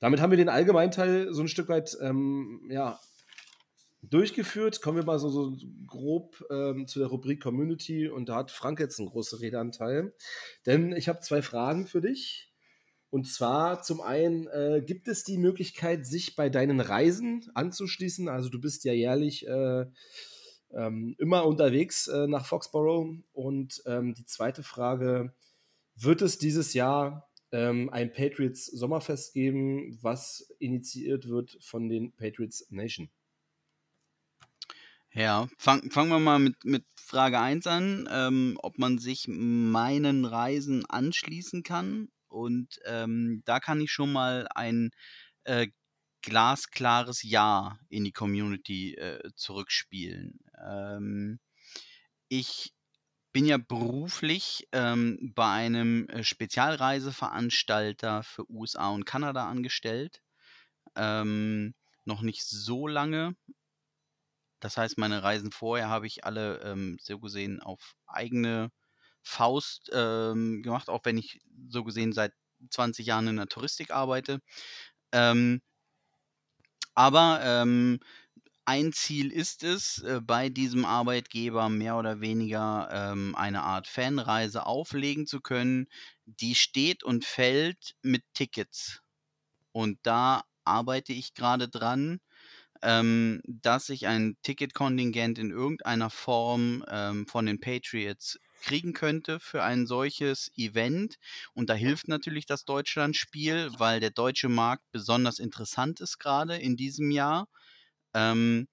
Damit haben wir den Allgemeinteil so ein Stück weit ähm, ja, durchgeführt. Kommen wir mal so, so grob ähm, zu der Rubrik Community und da hat Frank jetzt einen großen Redeanteil. Denn ich habe zwei Fragen für dich. Und zwar zum einen, äh, gibt es die Möglichkeit, sich bei deinen Reisen anzuschließen? Also du bist ja jährlich äh, ähm, immer unterwegs äh, nach Foxborough. Und ähm, die zweite Frage, wird es dieses Jahr ähm, ein Patriots Sommerfest geben, was initiiert wird von den Patriots Nation? Ja, fangen fang wir mal mit, mit Frage 1 an, ähm, ob man sich meinen Reisen anschließen kann. Und ähm, da kann ich schon mal ein äh, glasklares Ja in die Community äh, zurückspielen. Ähm, ich bin ja beruflich ähm, bei einem äh, Spezialreiseveranstalter für USA und Kanada angestellt. Ähm, noch nicht so lange, das heißt, meine Reisen vorher habe ich alle ähm, so gesehen auf eigene Faust ähm, gemacht, auch wenn ich so gesehen seit 20 Jahren in der Touristik arbeite. Ähm, aber ähm, ein Ziel ist es, äh, bei diesem Arbeitgeber mehr oder weniger ähm, eine Art Fanreise auflegen zu können. Die steht und fällt mit Tickets. Und da arbeite ich gerade dran ähm, dass ich ein Ticketkontingent in irgendeiner Form ähm, von den Patriots kriegen könnte für ein solches Event. Und da hilft natürlich das Deutschlandspiel, weil der deutsche Markt besonders interessant ist gerade in diesem Jahr. Ähm,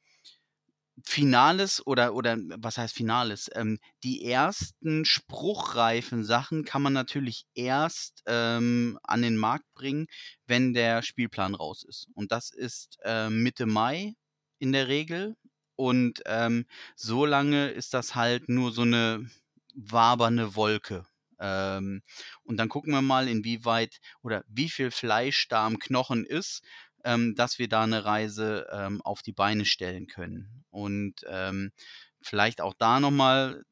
Finales oder, oder was heißt Finales? Ähm, die ersten spruchreifen Sachen kann man natürlich erst ähm, an den Markt bringen, wenn der Spielplan raus ist. Und das ist äh, Mitte Mai in der Regel. Und ähm, so lange ist das halt nur so eine wabernde Wolke. Ähm, und dann gucken wir mal, inwieweit oder wie viel Fleisch da am Knochen ist ähm, dass wir da eine Reise ähm, auf die Beine stellen können. Und ähm, vielleicht auch da nochmal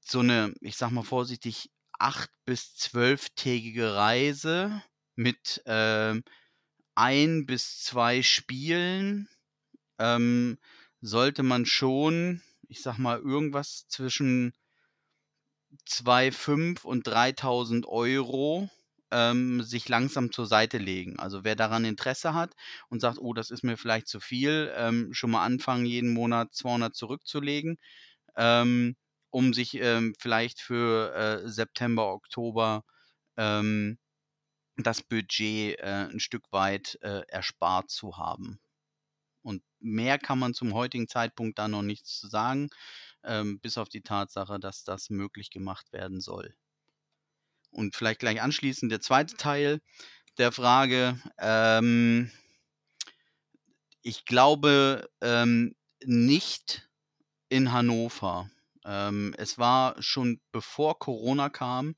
so eine, ich sag mal vorsichtig, acht bis zwölftägige Reise mit ähm, ein bis zwei Spielen ähm, sollte man schon, ich sag mal, irgendwas zwischen 2.500 und 3.000 Euro ähm, sich langsam zur Seite legen. Also wer daran Interesse hat und sagt, oh, das ist mir vielleicht zu viel, ähm, schon mal anfangen, jeden Monat 200 zurückzulegen, ähm, um sich ähm, vielleicht für äh, September, Oktober ähm, das Budget äh, ein Stück weit äh, erspart zu haben. Und mehr kann man zum heutigen Zeitpunkt da noch nichts zu sagen, ähm, bis auf die Tatsache, dass das möglich gemacht werden soll. Und vielleicht gleich anschließend der zweite Teil der Frage. Ähm, ich glaube ähm, nicht in Hannover. Ähm, es war schon bevor Corona kam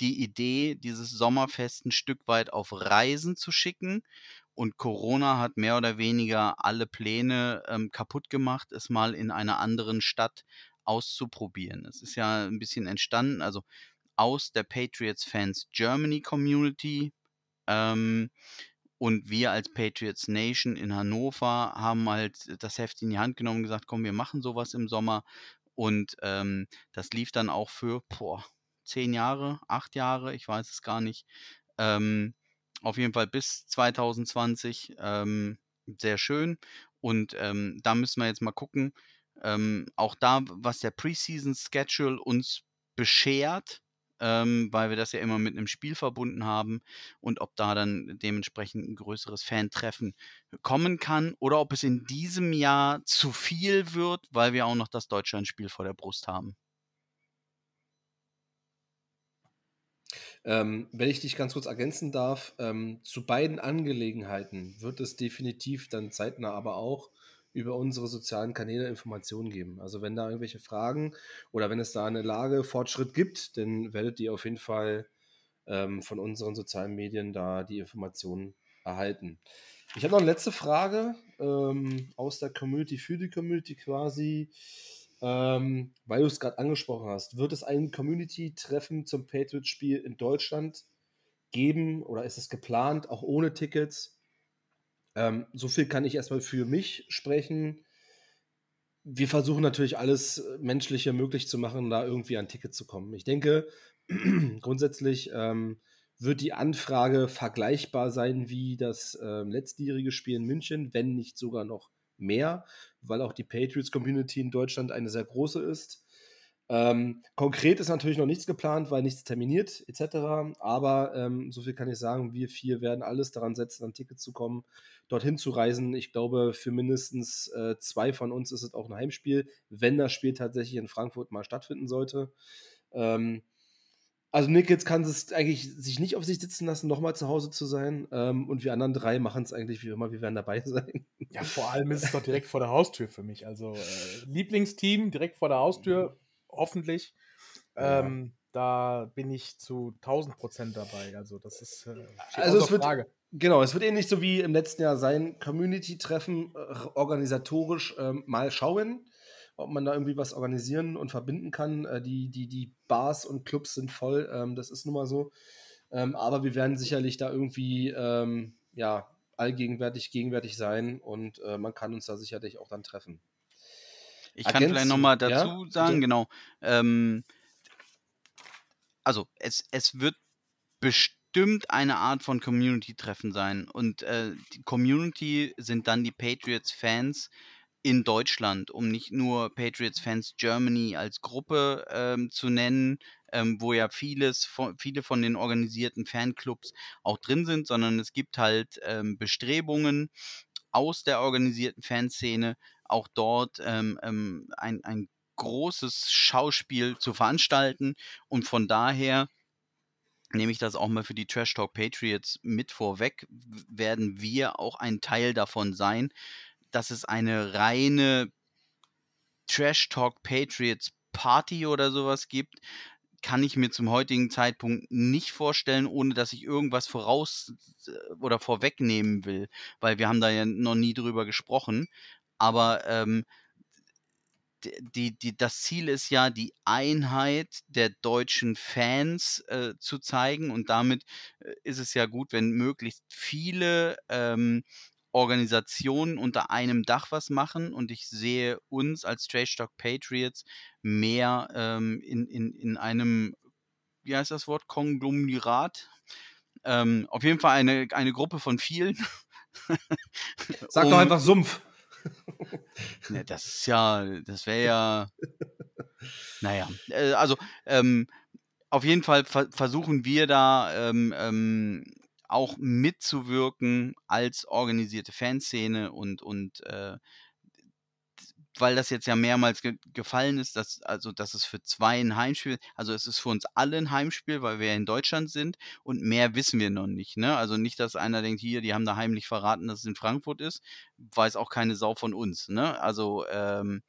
die Idee, dieses Sommerfest ein Stück weit auf Reisen zu schicken. Und Corona hat mehr oder weniger alle Pläne ähm, kaputt gemacht, es mal in einer anderen Stadt auszuprobieren. Es ist ja ein bisschen entstanden, also aus der Patriots Fans Germany Community. Ähm, und wir als Patriots Nation in Hannover haben halt das Heft in die Hand genommen und gesagt, komm, wir machen sowas im Sommer. Und ähm, das lief dann auch für boah, zehn Jahre, acht Jahre, ich weiß es gar nicht. Ähm, auf jeden Fall bis 2020 ähm, sehr schön. Und ähm, da müssen wir jetzt mal gucken. Ähm, auch da, was der Preseason Schedule uns beschert, ähm, weil wir das ja immer mit einem Spiel verbunden haben und ob da dann dementsprechend ein größeres Fan-Treffen kommen kann oder ob es in diesem Jahr zu viel wird, weil wir auch noch das Deutschlandspiel vor der Brust haben. Ähm, wenn ich dich ganz kurz ergänzen darf, ähm, zu beiden Angelegenheiten wird es definitiv dann zeitnah aber auch über unsere sozialen Kanäle Informationen geben. Also wenn da irgendwelche Fragen oder wenn es da eine Lage, Fortschritt gibt, dann werdet ihr auf jeden Fall ähm, von unseren sozialen Medien da die Informationen erhalten. Ich habe noch eine letzte Frage ähm, aus der Community für die Community quasi. Ähm, weil du es gerade angesprochen hast, wird es ein Community-Treffen zum Patriots-Spiel in Deutschland geben oder ist es geplant, auch ohne Tickets? Ähm, so viel kann ich erstmal für mich sprechen. Wir versuchen natürlich alles Menschliche möglich zu machen, da irgendwie an Ticket zu kommen. Ich denke, grundsätzlich ähm, wird die Anfrage vergleichbar sein wie das äh, letztjährige Spiel in München, wenn nicht sogar noch mehr, weil auch die Patriots-Community in Deutschland eine sehr große ist. Ähm, konkret ist natürlich noch nichts geplant, weil nichts terminiert etc. Aber ähm, so viel kann ich sagen, wir vier werden alles daran setzen, an Tickets zu kommen, dorthin zu reisen. Ich glaube, für mindestens äh, zwei von uns ist es auch ein Heimspiel, wenn das Spiel tatsächlich in Frankfurt mal stattfinden sollte. Ähm, also Nick jetzt kann es eigentlich sich nicht auf sich sitzen lassen, nochmal zu Hause zu sein. Ähm, und wir anderen drei machen es eigentlich wie immer, wir werden dabei sein. Ja, vor allem ist es doch direkt vor der Haustür für mich. Also äh, Lieblingsteam direkt vor der Haustür, hoffentlich. Ähm, Da bin ich zu 1000 Prozent dabei. Also das ist äh, also es wird, Frage. Genau, es wird ähnlich so wie im letzten Jahr sein, Community-Treffen äh, organisatorisch ähm, mal schauen ob man da irgendwie was organisieren und verbinden kann. Äh, die, die, die Bars und Clubs sind voll, ähm, das ist nun mal so. Ähm, aber wir werden sicherlich da irgendwie ähm, ja, allgegenwärtig gegenwärtig sein und äh, man kann uns da sicherlich auch dann treffen. Ich kann vielleicht nochmal dazu ja? sagen, genau. Ähm, also es, es wird bestimmt eine Art von Community-Treffen sein. Und äh, die Community sind dann die Patriots-Fans, in Deutschland, um nicht nur Patriots Fans Germany als Gruppe ähm, zu nennen, ähm, wo ja vieles von, viele von den organisierten Fanclubs auch drin sind, sondern es gibt halt ähm, Bestrebungen aus der organisierten Fanszene, auch dort ähm, ähm, ein, ein großes Schauspiel zu veranstalten und von daher nehme ich das auch mal für die Trash Talk Patriots mit vorweg, werden wir auch ein Teil davon sein dass es eine reine Trash Talk Patriots Party oder sowas gibt, kann ich mir zum heutigen Zeitpunkt nicht vorstellen, ohne dass ich irgendwas voraus äh, oder vorwegnehmen will, weil wir haben da ja noch nie drüber gesprochen. Aber ähm, die, die, das Ziel ist ja, die Einheit der deutschen Fans äh, zu zeigen und damit äh, ist es ja gut, wenn möglichst viele ähm, Organisationen unter einem Dach was machen und ich sehe uns als Trade Stock Patriots mehr ähm, in, in, in einem, wie heißt das Wort, Konglomerat. Ähm, auf jeden Fall eine, eine Gruppe von vielen. Sag um, doch einfach Sumpf. ne, das ist ja, das wäre ja, naja, äh, also ähm, auf jeden Fall ver versuchen wir da ähm, ähm, auch mitzuwirken als organisierte Fanszene und, und äh, weil das jetzt ja mehrmals ge gefallen ist, dass, also, dass es für zwei ein Heimspiel, also es ist für uns alle ein Heimspiel, weil wir in Deutschland sind und mehr wissen wir noch nicht. Ne? Also nicht, dass einer denkt, hier, die haben da heimlich verraten, dass es in Frankfurt ist, weiß auch keine Sau von uns. Ne? Also ähm,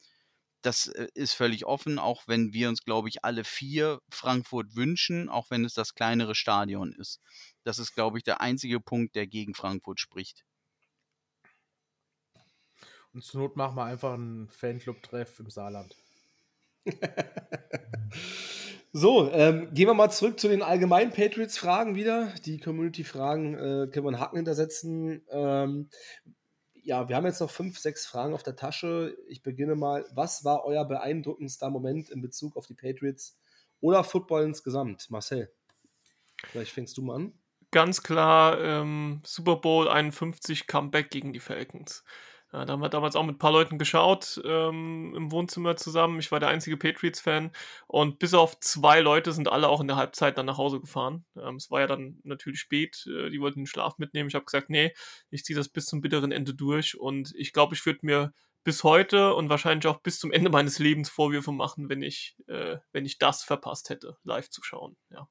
das äh, ist völlig offen, auch wenn wir uns, glaube ich, alle vier Frankfurt wünschen, auch wenn es das kleinere Stadion ist. Das ist, glaube ich, der einzige Punkt, der gegen Frankfurt spricht. Und zur Not machen wir einfach einen Fanclub-Treff im Saarland. so, ähm, gehen wir mal zurück zu den allgemeinen Patriots-Fragen wieder. Die Community-Fragen äh, können wir einen Haken hintersetzen. Ähm, ja, wir haben jetzt noch fünf, sechs Fragen auf der Tasche. Ich beginne mal. Was war euer beeindruckendster Moment in Bezug auf die Patriots oder Football insgesamt? Marcel, vielleicht fängst du mal an ganz klar ähm, Super Bowl 51 Comeback gegen die Falcons. Ja, da haben wir damals auch mit ein paar Leuten geschaut ähm, im Wohnzimmer zusammen. Ich war der einzige Patriots-Fan und bis auf zwei Leute sind alle auch in der Halbzeit dann nach Hause gefahren. Ähm, es war ja dann natürlich spät, äh, die wollten den Schlaf mitnehmen. Ich habe gesagt, nee, ich ziehe das bis zum bitteren Ende durch und ich glaube, ich würde mir bis heute und wahrscheinlich auch bis zum Ende meines Lebens Vorwürfe machen, wenn ich, äh, wenn ich das verpasst hätte, live zu schauen. Ja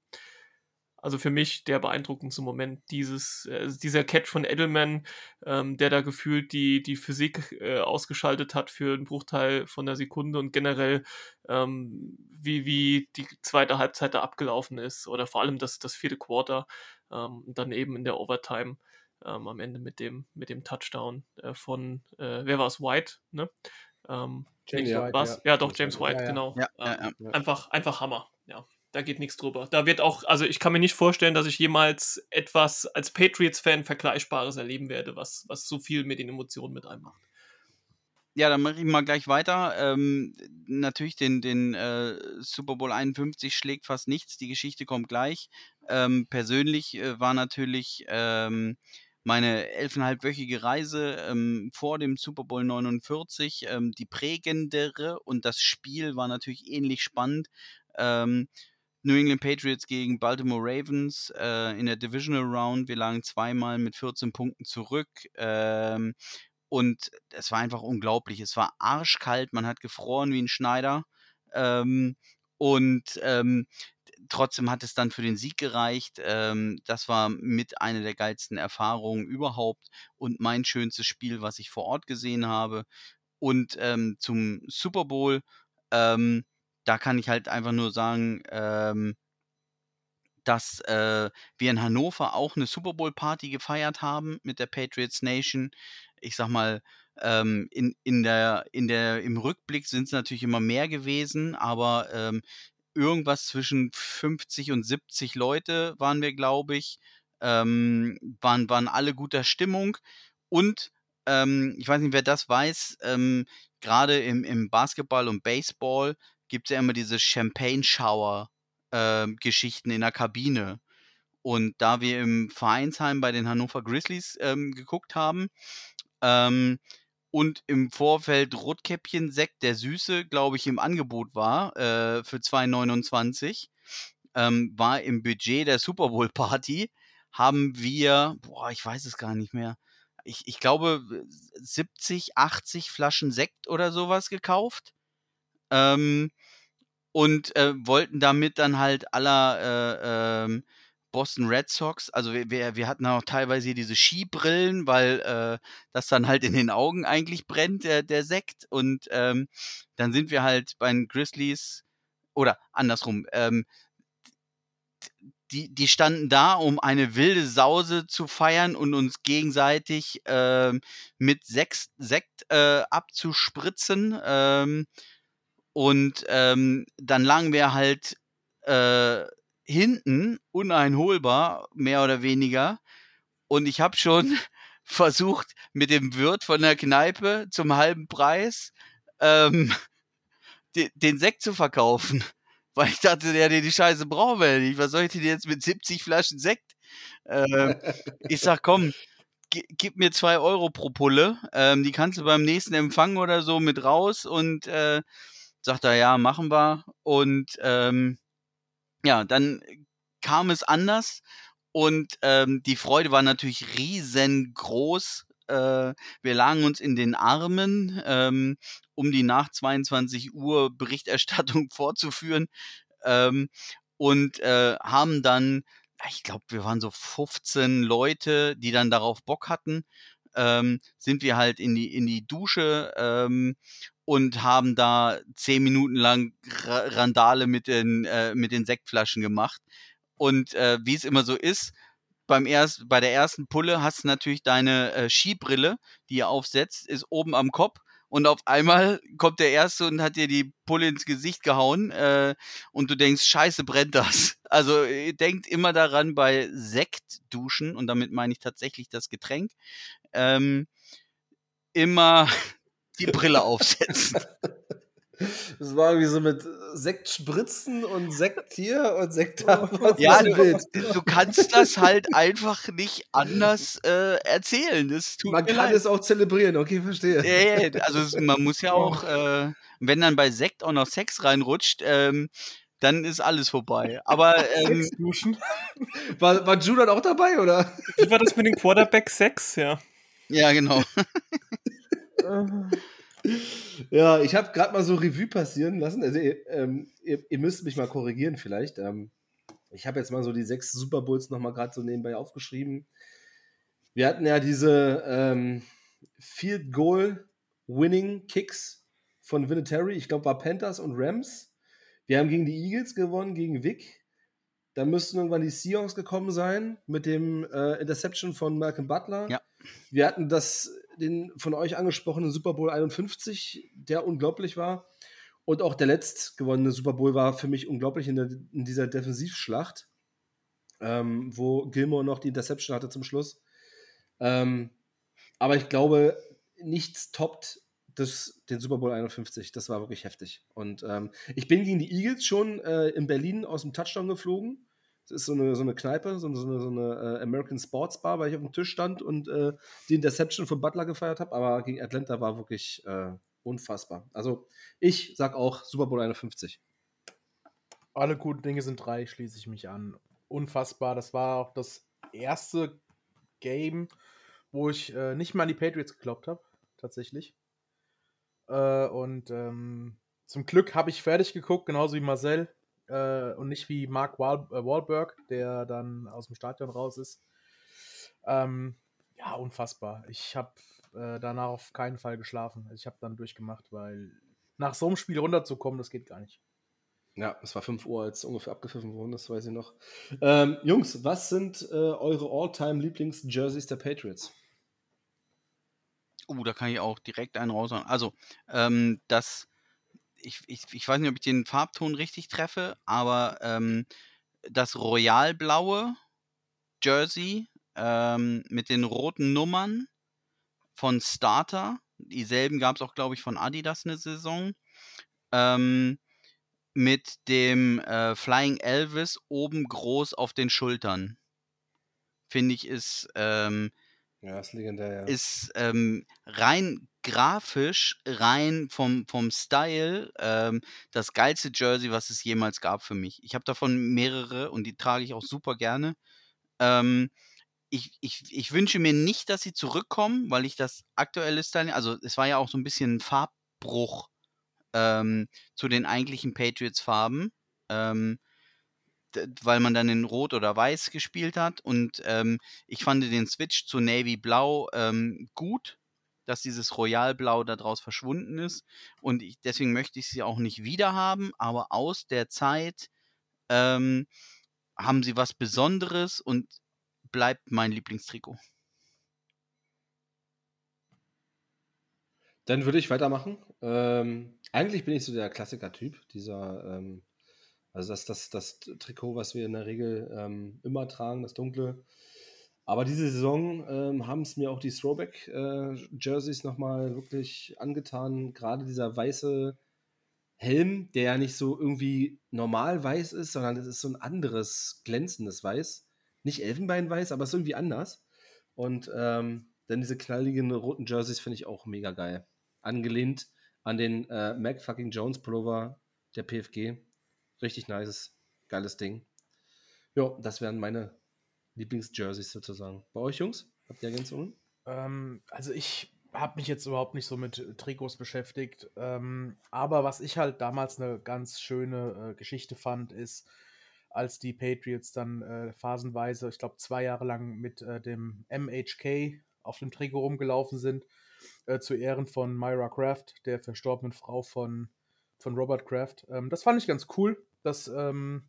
also für mich der beeindruckendste Moment, dieses, äh, dieser Catch von Edelman, ähm, der da gefühlt die, die Physik äh, ausgeschaltet hat für einen Bruchteil von einer Sekunde und generell ähm, wie, wie die zweite Halbzeit da abgelaufen ist oder vor allem das, das vierte Quarter ähm, dann eben in der Overtime. ähm, am Ende mit dem, mit dem Touchdown äh, von, äh, wer war es, White, ne? Ähm, James White, was? Ja. ja. doch, James White, ja, genau. Ja, ähm, einfach, einfach Hammer, ja. Da geht nichts drüber. Da wird auch, also ich kann mir nicht vorstellen, dass ich jemals etwas als Patriots-Fan Vergleichbares erleben werde, was, was so viel mit den Emotionen mit einem macht. Ja, dann mache ich mal gleich weiter. Ähm, natürlich, den, den äh, Super Bowl 51 schlägt fast nichts. Die Geschichte kommt gleich. Ähm, persönlich äh, war natürlich ähm, meine elfeinhalbwöchige Reise ähm, vor dem Super Bowl 49 ähm, die prägendere und das Spiel war natürlich ähnlich spannend. Ähm, New England Patriots gegen Baltimore Ravens äh, in der Divisional Round. Wir lagen zweimal mit 14 Punkten zurück. Ähm, und es war einfach unglaublich. Es war arschkalt, man hat gefroren wie ein Schneider. Ähm, und ähm, trotzdem hat es dann für den Sieg gereicht. Ähm, das war mit einer der geilsten Erfahrungen überhaupt und mein schönstes Spiel, was ich vor Ort gesehen habe. Und ähm, zum Super Bowl, ähm, da kann ich halt einfach nur sagen, ähm, dass äh, wir in Hannover auch eine Super Bowl Party gefeiert haben mit der Patriots Nation. Ich sag mal, ähm, in, in der, in der, im Rückblick sind es natürlich immer mehr gewesen, aber ähm, irgendwas zwischen 50 und 70 Leute waren wir, glaube ich, ähm, waren, waren alle guter Stimmung. Und ähm, ich weiß nicht, wer das weiß, ähm, gerade im, im Basketball und Baseball gibt es ja immer diese Champagne-Shower-Geschichten ähm, in der Kabine. Und da wir im Vereinsheim bei den Hannover Grizzlies ähm, geguckt haben, ähm, und im Vorfeld Rotkäppchen-Sekt, der Süße, glaube ich, im Angebot war äh, für 2,29, ähm, war im Budget der Super Bowl Party, haben wir, boah, ich weiß es gar nicht mehr, ich, ich glaube 70, 80 Flaschen Sekt oder sowas gekauft. Ähm, und äh, wollten damit dann halt aller äh, ähm, Boston Red Sox. Also wir, wir, hatten auch teilweise hier diese Skibrillen, weil äh, das dann halt in den Augen eigentlich brennt, der, der Sekt. Und ähm, dann sind wir halt bei den Grizzlies oder andersrum. Ähm, die, die standen da, um eine wilde Sause zu feiern und uns gegenseitig äh, mit Sekt, Sekt äh, abzuspritzen. Ähm, und ähm, dann lagen wir halt äh, hinten uneinholbar, mehr oder weniger. Und ich habe schon versucht, mit dem Wirt von der Kneipe zum halben Preis ähm, den, den Sekt zu verkaufen. Weil ich dachte, der, die Scheiße brauchen wir nicht. Was soll ich denn jetzt mit 70 Flaschen Sekt? Ähm, ich sag, komm, gib mir zwei Euro pro Pulle. Ähm, die kannst du beim nächsten Empfang oder so mit raus. Und äh, sagt er, ja, machen wir. Und ähm, ja, dann kam es anders und ähm, die Freude war natürlich riesengroß. Äh, wir lagen uns in den Armen, ähm, um die nach 22 Uhr Berichterstattung vorzuführen ähm, und äh, haben dann, ich glaube, wir waren so 15 Leute, die dann darauf Bock hatten, ähm, sind wir halt in die, in die Dusche ähm, und haben da zehn Minuten lang Randale mit den, äh, mit den Sektflaschen gemacht. Und äh, wie es immer so ist, beim erst, bei der ersten Pulle hast du natürlich deine äh, Skibrille, die ihr aufsetzt, ist oben am Kopf. Und auf einmal kommt der Erste und hat dir die Pulle ins Gesicht gehauen. Äh, und du denkst, scheiße, brennt das. Also denkt immer daran bei Sektduschen, und damit meine ich tatsächlich das Getränk, ähm, immer die Brille aufsetzen. Das war irgendwie so mit Sekt spritzen und Sekt hier und Sekt da. Ja, du, du, kannst das halt einfach nicht anders äh, erzählen. man kann leid. es auch zelebrieren, okay, verstehe. Ja, also man muss ja auch, äh, wenn dann bei Sekt auch noch Sex reinrutscht, ähm, dann ist alles vorbei. Aber ähm, war, war Julian auch dabei, oder? Wie war das mit den Quarterback Sex, ja? Ja, genau. ja, ich habe gerade mal so Revue passieren lassen. Also, ähm, ihr, ihr, müsst mich mal korrigieren, vielleicht. Ähm, ich habe jetzt mal so die sechs Super Bowls nochmal gerade so nebenbei aufgeschrieben. Wir hatten ja diese ähm, Field Goal Winning Kicks von Vinatieri. Ich glaube, war Panthers und Rams. Wir haben gegen die Eagles gewonnen, gegen Vic. dann müssten irgendwann die Seahawks gekommen sein mit dem äh, Interception von Malcolm Butler. Ja. Wir hatten das, den von euch angesprochenen Super Bowl 51, der unglaublich war. Und auch der letzt gewonnene Super Bowl war für mich unglaublich in, der, in dieser Defensivschlacht, ähm, wo Gilmore noch die Interception hatte zum Schluss. Ähm, aber ich glaube, nichts toppt das, den Super Bowl 51. Das war wirklich heftig. Und ähm, ich bin gegen die Eagles schon äh, in Berlin aus dem Touchdown geflogen. Das ist so eine, so eine Kneipe, so eine, so eine, so eine äh, American Sports Bar, weil ich auf dem Tisch stand und äh, die Interception von Butler gefeiert habe. Aber gegen Atlanta war wirklich äh, unfassbar. Also ich sag auch Super Bowl 51. Alle guten Dinge sind drei, schließe ich mich an. Unfassbar. Das war auch das erste Game, wo ich äh, nicht mal an die Patriots geglaubt habe, tatsächlich. Äh, und ähm, zum Glück habe ich fertig geguckt, genauso wie Marcel. Äh, und nicht wie Mark Wahl äh, Wahlberg, der dann aus dem Stadion raus ist. Ähm, ja, unfassbar. Ich habe äh, danach auf keinen Fall geschlafen. Also ich habe dann durchgemacht, weil nach so einem Spiel runterzukommen, das geht gar nicht. Ja, es war 5 Uhr, als ungefähr abgepfiffen wurden, das weiß ich noch. Ähm, Jungs, was sind äh, eure All-Time-Lieblings-Jerseys der Patriots? Uh, da kann ich auch direkt einen raushauen. Also, ähm, das, ich, ich, ich weiß nicht, ob ich den Farbton richtig treffe, aber ähm, das royalblaue Jersey ähm, mit den roten Nummern von Starter, dieselben gab es auch, glaube ich, von Adidas eine Saison, ähm, mit dem äh, Flying Elvis oben groß auf den Schultern. Finde ich ist ähm, ja, ist legendär, ja. ist ähm, rein grafisch, rein vom, vom Style ähm, das geilste Jersey, was es jemals gab für mich. Ich habe davon mehrere und die trage ich auch super gerne. Ähm, ich, ich, ich wünsche mir nicht, dass sie zurückkommen, weil ich das aktuelle Styling, also es war ja auch so ein bisschen ein Farbbruch ähm, zu den eigentlichen Patriots-Farben. Ähm, weil man dann in Rot oder Weiß gespielt hat. Und ähm, ich fand den Switch zu Navy Blau ähm, gut, dass dieses Royalblau daraus verschwunden ist. Und ich, deswegen möchte ich sie auch nicht wieder haben. Aber aus der Zeit ähm, haben sie was Besonderes und bleibt mein Lieblingstrikot. Dann würde ich weitermachen. Ähm, eigentlich bin ich so der Klassiker-Typ, dieser ähm, also das, das, das Trikot, was wir in der Regel ähm, immer tragen, das dunkle. Aber diese Saison ähm, haben es mir auch die Throwback-Jerseys äh, nochmal wirklich angetan. Gerade dieser weiße Helm, der ja nicht so irgendwie normal weiß ist, sondern es ist so ein anderes glänzendes Weiß. Nicht Elfenbeinweiß, aber es ist irgendwie anders. Und ähm, dann diese knalligen roten Jerseys finde ich auch mega geil. Angelehnt an den äh, Mac fucking Jones Pullover der PFG. Richtig nice, geiles Ding. Ja, das wären meine Lieblingsjerseys sozusagen. Bei euch, Jungs? Habt ihr Ergänzungen? Ähm, also ich habe mich jetzt überhaupt nicht so mit Trikots beschäftigt. Ähm, aber was ich halt damals eine ganz schöne äh, Geschichte fand, ist, als die Patriots dann äh, phasenweise, ich glaube zwei Jahre lang mit äh, dem MHK auf dem Trikot rumgelaufen sind, äh, zu Ehren von Myra Kraft, der verstorbenen Frau von von Robert Kraft. Ähm, das fand ich ganz cool. Das, ähm,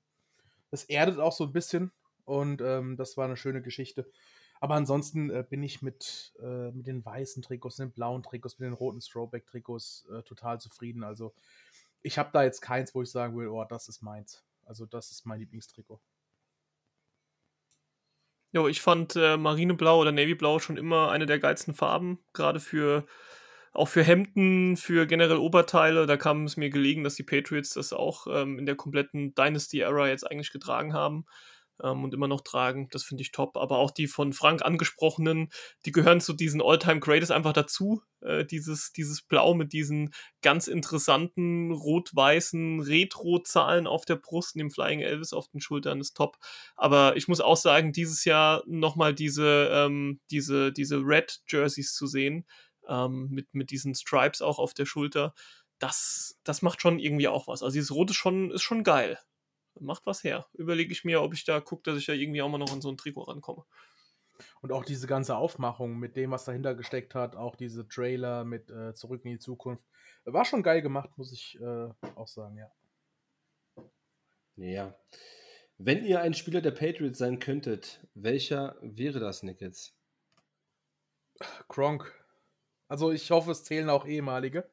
das erdet auch so ein bisschen und ähm, das war eine schöne Geschichte. Aber ansonsten äh, bin ich mit, äh, mit den weißen Trikots, den blauen Trikots, mit den roten Throwback-Trikots äh, total zufrieden. Also ich habe da jetzt keins, wo ich sagen will, oh, das ist meins. Also das ist mein Lieblingstrikot. Jo, ich fand äh, Marineblau oder Navyblau schon immer eine der geilsten Farben, gerade für auch für Hemden, für generell Oberteile, da kam es mir gelegen, dass die Patriots das auch ähm, in der kompletten Dynasty-Era jetzt eigentlich getragen haben ähm, und immer noch tragen. Das finde ich top. Aber auch die von Frank angesprochenen, die gehören zu diesen All-Time Greatest einfach dazu. Äh, dieses, dieses Blau mit diesen ganz interessanten rot-weißen Retro-Zahlen auf der Brust dem Flying Elvis auf den Schultern ist top. Aber ich muss auch sagen, dieses Jahr nochmal diese, ähm, diese, diese Red Jerseys zu sehen ähm, mit, mit diesen Stripes auch auf der Schulter. Das, das macht schon irgendwie auch was. Also dieses Rot ist schon, ist schon geil. Macht was her. Überlege ich mir, ob ich da gucke, dass ich da irgendwie auch mal noch an so ein Trikot rankomme. Und auch diese ganze Aufmachung mit dem, was dahinter gesteckt hat, auch diese Trailer mit äh, Zurück in die Zukunft, war schon geil gemacht, muss ich äh, auch sagen, ja. Ja. Wenn ihr ein Spieler der Patriots sein könntet, welcher wäre das, Nickets? Gronk. Also ich hoffe, es zählen auch ehemalige.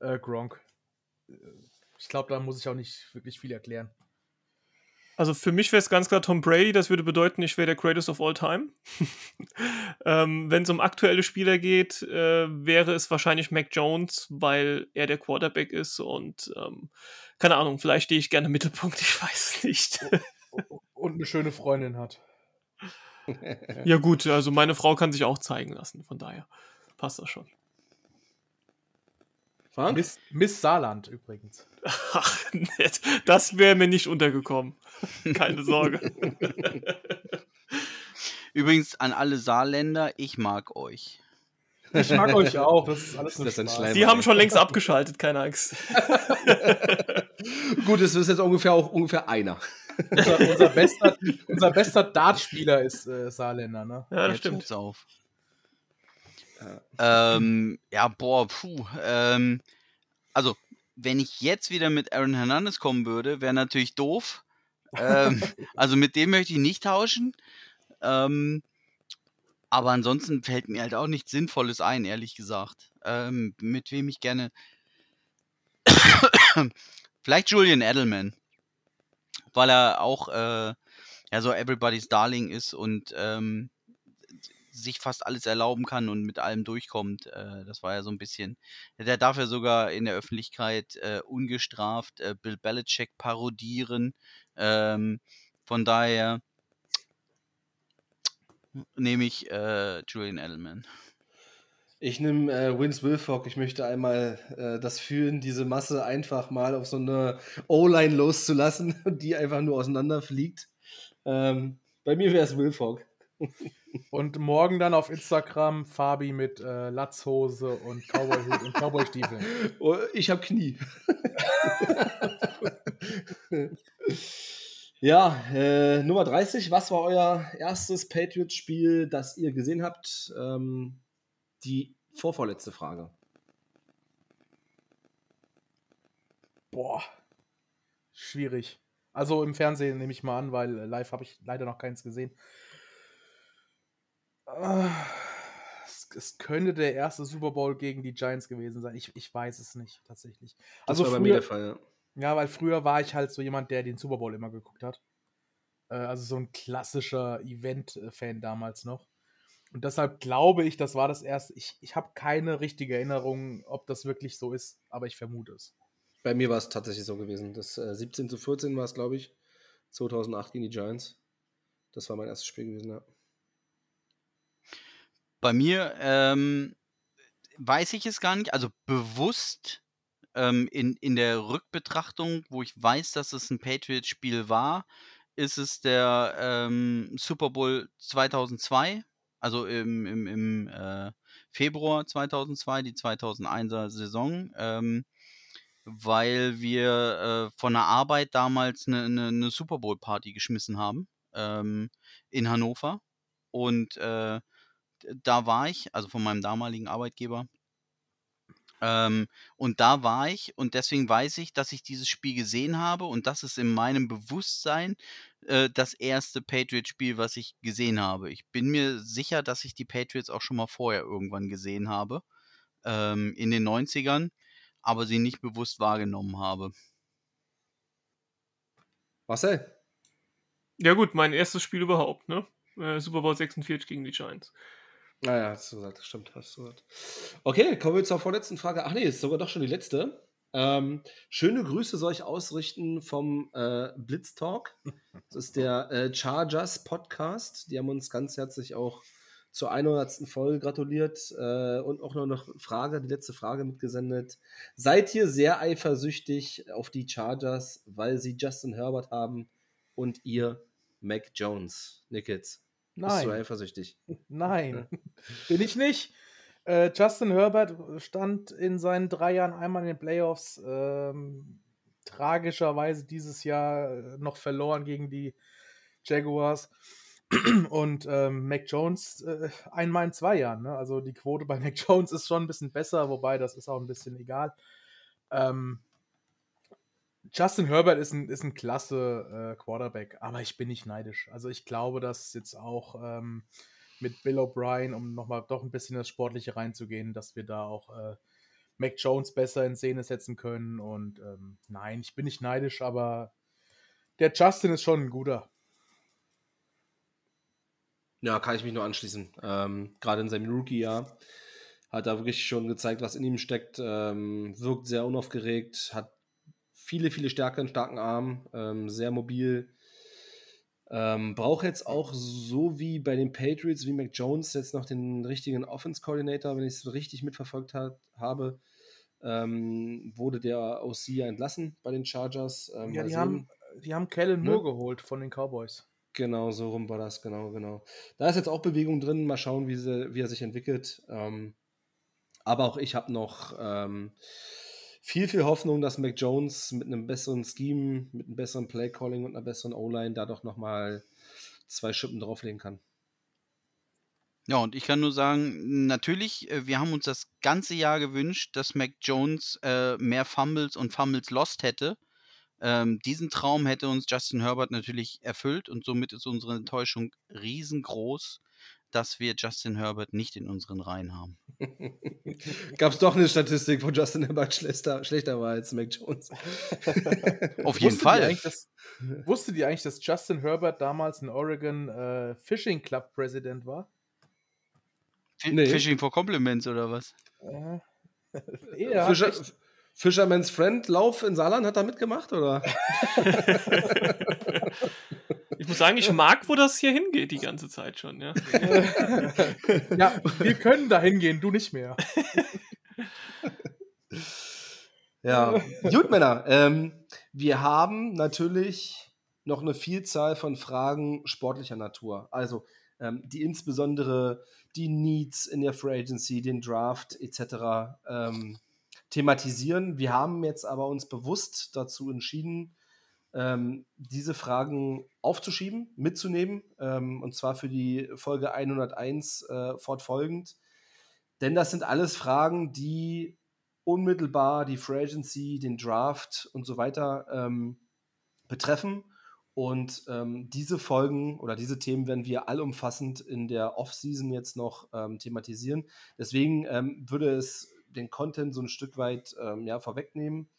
Äh, Gronk. Äh, ich glaube, da muss ich auch nicht wirklich viel erklären. Also für mich wäre es ganz klar Tom Brady, das würde bedeuten, ich wäre der Greatest of All Time. ähm, Wenn es um aktuelle Spieler geht, äh, wäre es wahrscheinlich Mac Jones, weil er der Quarterback ist und ähm, keine Ahnung, vielleicht stehe ich gerne im Mittelpunkt, ich weiß nicht. und eine schöne Freundin hat. ja gut, also meine Frau kann sich auch zeigen lassen, von daher passt das schon. Frank? Miss, Miss Saarland übrigens. Ach, nett. Das wäre mir nicht untergekommen. Keine Sorge. Übrigens an alle Saarländer, ich mag euch. Ich mag euch auch. Das ist alles das ist Die haben schon längst abgeschaltet, keine Angst. Gut, es ist jetzt ungefähr auch ungefähr einer. unser, unser, bester, unser bester Dartspieler ist äh, Saarländer, ne? Ja, das stimmt. auf. Ähm, ja, boah, puh. Ähm, also, wenn ich jetzt wieder mit Aaron Hernandez kommen würde, wäre natürlich doof. ähm, also mit dem möchte ich nicht tauschen. Ähm, aber ansonsten fällt mir halt auch nichts Sinnvolles ein, ehrlich gesagt. Ähm, mit wem ich gerne. Vielleicht Julian Edelman. Weil er auch äh, ja so Everybody's Darling ist und ähm, sich fast alles erlauben kann und mit allem durchkommt. Äh, das war ja so ein bisschen. Der darf ja sogar in der Öffentlichkeit äh, ungestraft äh, Bill Belichick parodieren. Ähm, von daher nehme ich äh, Julian Edelman. Ich nehme äh, Vince Wilfork. Ich möchte einmal äh, das fühlen, diese Masse einfach mal auf so eine O-Line loszulassen die einfach nur auseinanderfliegt. Ähm, bei mir wäre es Wilfork. Und morgen dann auf Instagram Fabi mit äh, Latzhose und Cowboy und Cowboy-Stiefeln. Oh, ich habe Knie. ja, äh, Nummer 30. Was war euer erstes Patriots-Spiel, das ihr gesehen habt? Ähm, die vorvorletzte Frage. Boah, schwierig. Also im Fernsehen nehme ich mal an, weil live habe ich leider noch keins gesehen. Es, es, könnte der erste Super Bowl gegen die Giants gewesen sein. Ich, ich weiß es nicht, tatsächlich. Also das war früher, bei mir der Fall, ja. Ja, weil früher war ich halt so jemand, der den Super Bowl immer geguckt hat. Äh, also so ein klassischer Event-Fan damals noch. Und deshalb glaube ich, das war das erste. Ich, ich habe keine richtige Erinnerung, ob das wirklich so ist, aber ich vermute es. Bei mir war es tatsächlich so gewesen. Das äh, 17 zu 14 war es, glaube ich. 2008 gegen die Giants. Das war mein erstes Spiel gewesen, ja. Bei mir ähm, weiß ich es gar nicht, also bewusst ähm, in, in der Rückbetrachtung, wo ich weiß, dass es ein Patriots-Spiel war, ist es der ähm, Super Bowl 2002, also im, im, im äh, Februar 2002, die 2001er Saison, ähm, weil wir äh, von der Arbeit damals eine, eine, eine Super Bowl-Party geschmissen haben ähm, in Hannover. Und äh, da war ich, also von meinem damaligen Arbeitgeber. Ähm, und da war ich und deswegen weiß ich, dass ich dieses Spiel gesehen habe und das ist in meinem Bewusstsein äh, das erste Patriots-Spiel, was ich gesehen habe. Ich bin mir sicher, dass ich die Patriots auch schon mal vorher irgendwann gesehen habe, ähm, in den 90ern, aber sie nicht bewusst wahrgenommen habe. Marcel? Ja gut, mein erstes Spiel überhaupt, ne? Äh, Super Bowl 46 gegen die Giants. Naja, ah hast du gesagt, das stimmt, hast du gesagt. Okay, kommen wir zur vorletzten Frage. Ach nee, ist sogar doch schon die letzte. Ähm, schöne Grüße soll ich ausrichten vom äh, Blitz Talk. Das ist der äh, Chargers Podcast. Die haben uns ganz herzlich auch zur 100. Folge gratuliert äh, und auch noch Frage, die letzte Frage mitgesendet. Seid ihr sehr eifersüchtig auf die Chargers, weil sie Justin Herbert haben und ihr Mac Jones? Nickets. Nein. Bist du eifersüchtig? Nein, bin ich nicht. Äh, Justin Herbert stand in seinen drei Jahren einmal in den Playoffs. Ähm, tragischerweise dieses Jahr äh, noch verloren gegen die Jaguars. Und ähm, Mac Jones äh, einmal in zwei Jahren. Ne? Also die Quote bei Mac Jones ist schon ein bisschen besser, wobei das ist auch ein bisschen egal. Ähm, Justin Herbert ist ein, ist ein klasse äh, Quarterback, aber ich bin nicht neidisch. Also ich glaube, dass jetzt auch ähm, mit Bill O'Brien, um nochmal doch ein bisschen das Sportliche reinzugehen, dass wir da auch äh, Mac Jones besser in Szene setzen können. Und ähm, nein, ich bin nicht neidisch, aber der Justin ist schon ein guter. Ja, kann ich mich nur anschließen. Ähm, Gerade in seinem Rookie-Jahr hat er wirklich schon gezeigt, was in ihm steckt. Ähm, wirkt sehr unaufgeregt, hat viele, viele Stärke in starken Armen, ähm, sehr mobil. Ähm, braucht jetzt auch so wie bei den Patriots, wie Mac Jones, jetzt noch den richtigen Offense-Coordinator, wenn ich es richtig mitverfolgt hat, habe. Ähm, wurde der OC ja entlassen bei den Chargers. Ähm, ja, die haben, die haben Kellen ne? Moore geholt von den Cowboys. Genau, so rum war das, genau, genau. Da ist jetzt auch Bewegung drin, mal schauen, wie, sie, wie er sich entwickelt. Ähm, aber auch ich habe noch ähm, viel, viel Hoffnung, dass Mac Jones mit einem besseren Scheme, mit einem besseren Play-Calling und einer besseren O-Line da doch nochmal zwei Schippen drauflegen kann. Ja, und ich kann nur sagen, natürlich, äh, wir haben uns das ganze Jahr gewünscht, dass Mac Jones äh, mehr Fumbles und Fumbles lost hätte. Ähm, diesen Traum hätte uns Justin Herbert natürlich erfüllt und somit ist unsere Enttäuschung riesengroß, dass wir Justin Herbert nicht in unseren Reihen haben. Gab es doch eine Statistik, wo Justin Herbert schlechter, schlechter war als Mac Jones. Auf jeden Fall. Die dass, wusstet ihr eigentlich, dass Justin Herbert damals in Oregon äh, Fishing Club Präsident war? F nee. Fishing for Compliments oder was? Äh, ja, Fischer, Fisherman's Friend Lauf in Saarland hat da mitgemacht, oder? Ich muss sagen, ich mag, wo das hier hingeht die ganze Zeit schon, ja. ja, wir können da hingehen, du nicht mehr. ja, gut, Männer. Ähm, wir haben natürlich noch eine Vielzahl von Fragen sportlicher Natur. Also, ähm, die insbesondere die Needs in der Free Agency, den Draft etc. Ähm, thematisieren. Wir haben jetzt aber uns bewusst dazu entschieden, ähm, diese Fragen aufzuschieben, mitzunehmen, ähm, und zwar für die Folge 101 äh, fortfolgend. Denn das sind alles Fragen, die unmittelbar die Free Agency, den Draft und so weiter ähm, betreffen. Und ähm, diese Folgen oder diese Themen werden wir allumfassend in der Off-Season jetzt noch ähm, thematisieren. Deswegen ähm, würde es den Content so ein Stück weit ja, vorwegnehmen.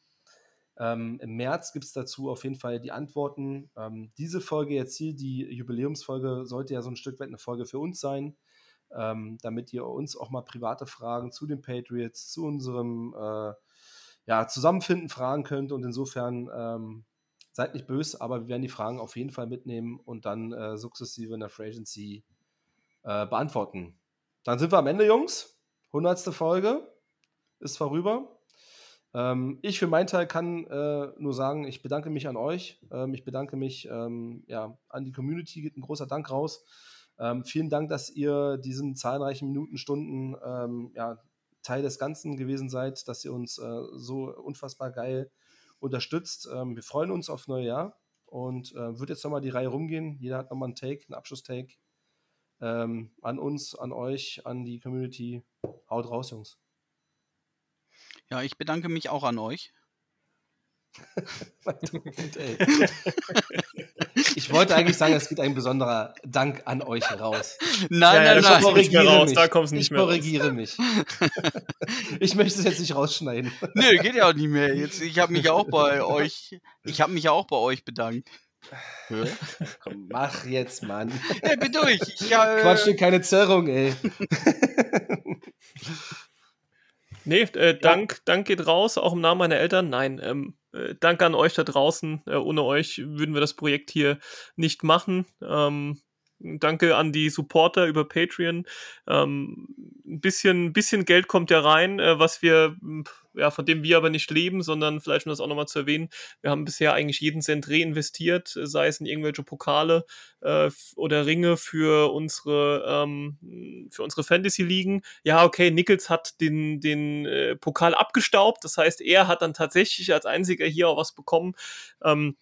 Ähm, Im März gibt es dazu auf jeden Fall die Antworten. Ähm, diese Folge jetzt hier, die Jubiläumsfolge, sollte ja so ein Stück weit eine Folge für uns sein, ähm, damit ihr uns auch mal private Fragen zu den Patriots, zu unserem äh, ja, Zusammenfinden fragen könnt. Und insofern ähm, seid nicht böse, aber wir werden die Fragen auf jeden Fall mitnehmen und dann äh, sukzessive in der Free Agency äh, beantworten. Dann sind wir am Ende, Jungs. 100. Folge ist vorüber. Ähm, ich für meinen Teil kann äh, nur sagen, ich bedanke mich an euch. Ähm, ich bedanke mich ähm, ja, an die Community, geht ein großer Dank raus. Ähm, vielen Dank, dass ihr diesen zahlreichen Minuten, Stunden ähm, ja, Teil des Ganzen gewesen seid, dass ihr uns äh, so unfassbar geil unterstützt. Ähm, wir freuen uns auf neue Jahr und äh, wird jetzt nochmal die Reihe rumgehen. Jeder hat nochmal einen Take, einen Abschlusstake. an uns, an euch, an die Community. Haut raus, Jungs. Ja, ich bedanke mich auch an euch. ich wollte eigentlich sagen, es geht ein besonderer Dank an euch raus. Nein, ja, nein, nein. Ich korrigiere raus, mich. Da kommst nicht ich mehr korrigiere raus. mich. ich möchte es jetzt nicht rausschneiden. Nö, geht ja auch nicht mehr. Jetzt, ich habe mich ja auch bei euch, ich habe mich ja auch bei euch bedankt. Komm, mach jetzt, Mann. Ja, bin durch. Ich, äh... Quatsch dir keine Zerrung, ey. Nee, äh, Dank, ja. Dank geht raus, auch im Namen meiner Eltern. Nein, ähm, äh, danke an euch da draußen. Äh, ohne euch würden wir das Projekt hier nicht machen. Ähm, Danke an die Supporter über Patreon. Ähm, ein bisschen, bisschen Geld kommt ja rein, äh, was wir, ja, von dem wir aber nicht leben, sondern vielleicht um das auch nochmal zu erwähnen, wir haben bisher eigentlich jeden Cent reinvestiert, sei es in irgendwelche Pokale äh, oder Ringe für unsere, ähm, für unsere Fantasy-Ligen. Ja, okay, Nichols hat den, den äh, Pokal abgestaubt, das heißt, er hat dann tatsächlich als einziger hier auch was bekommen. Ähm,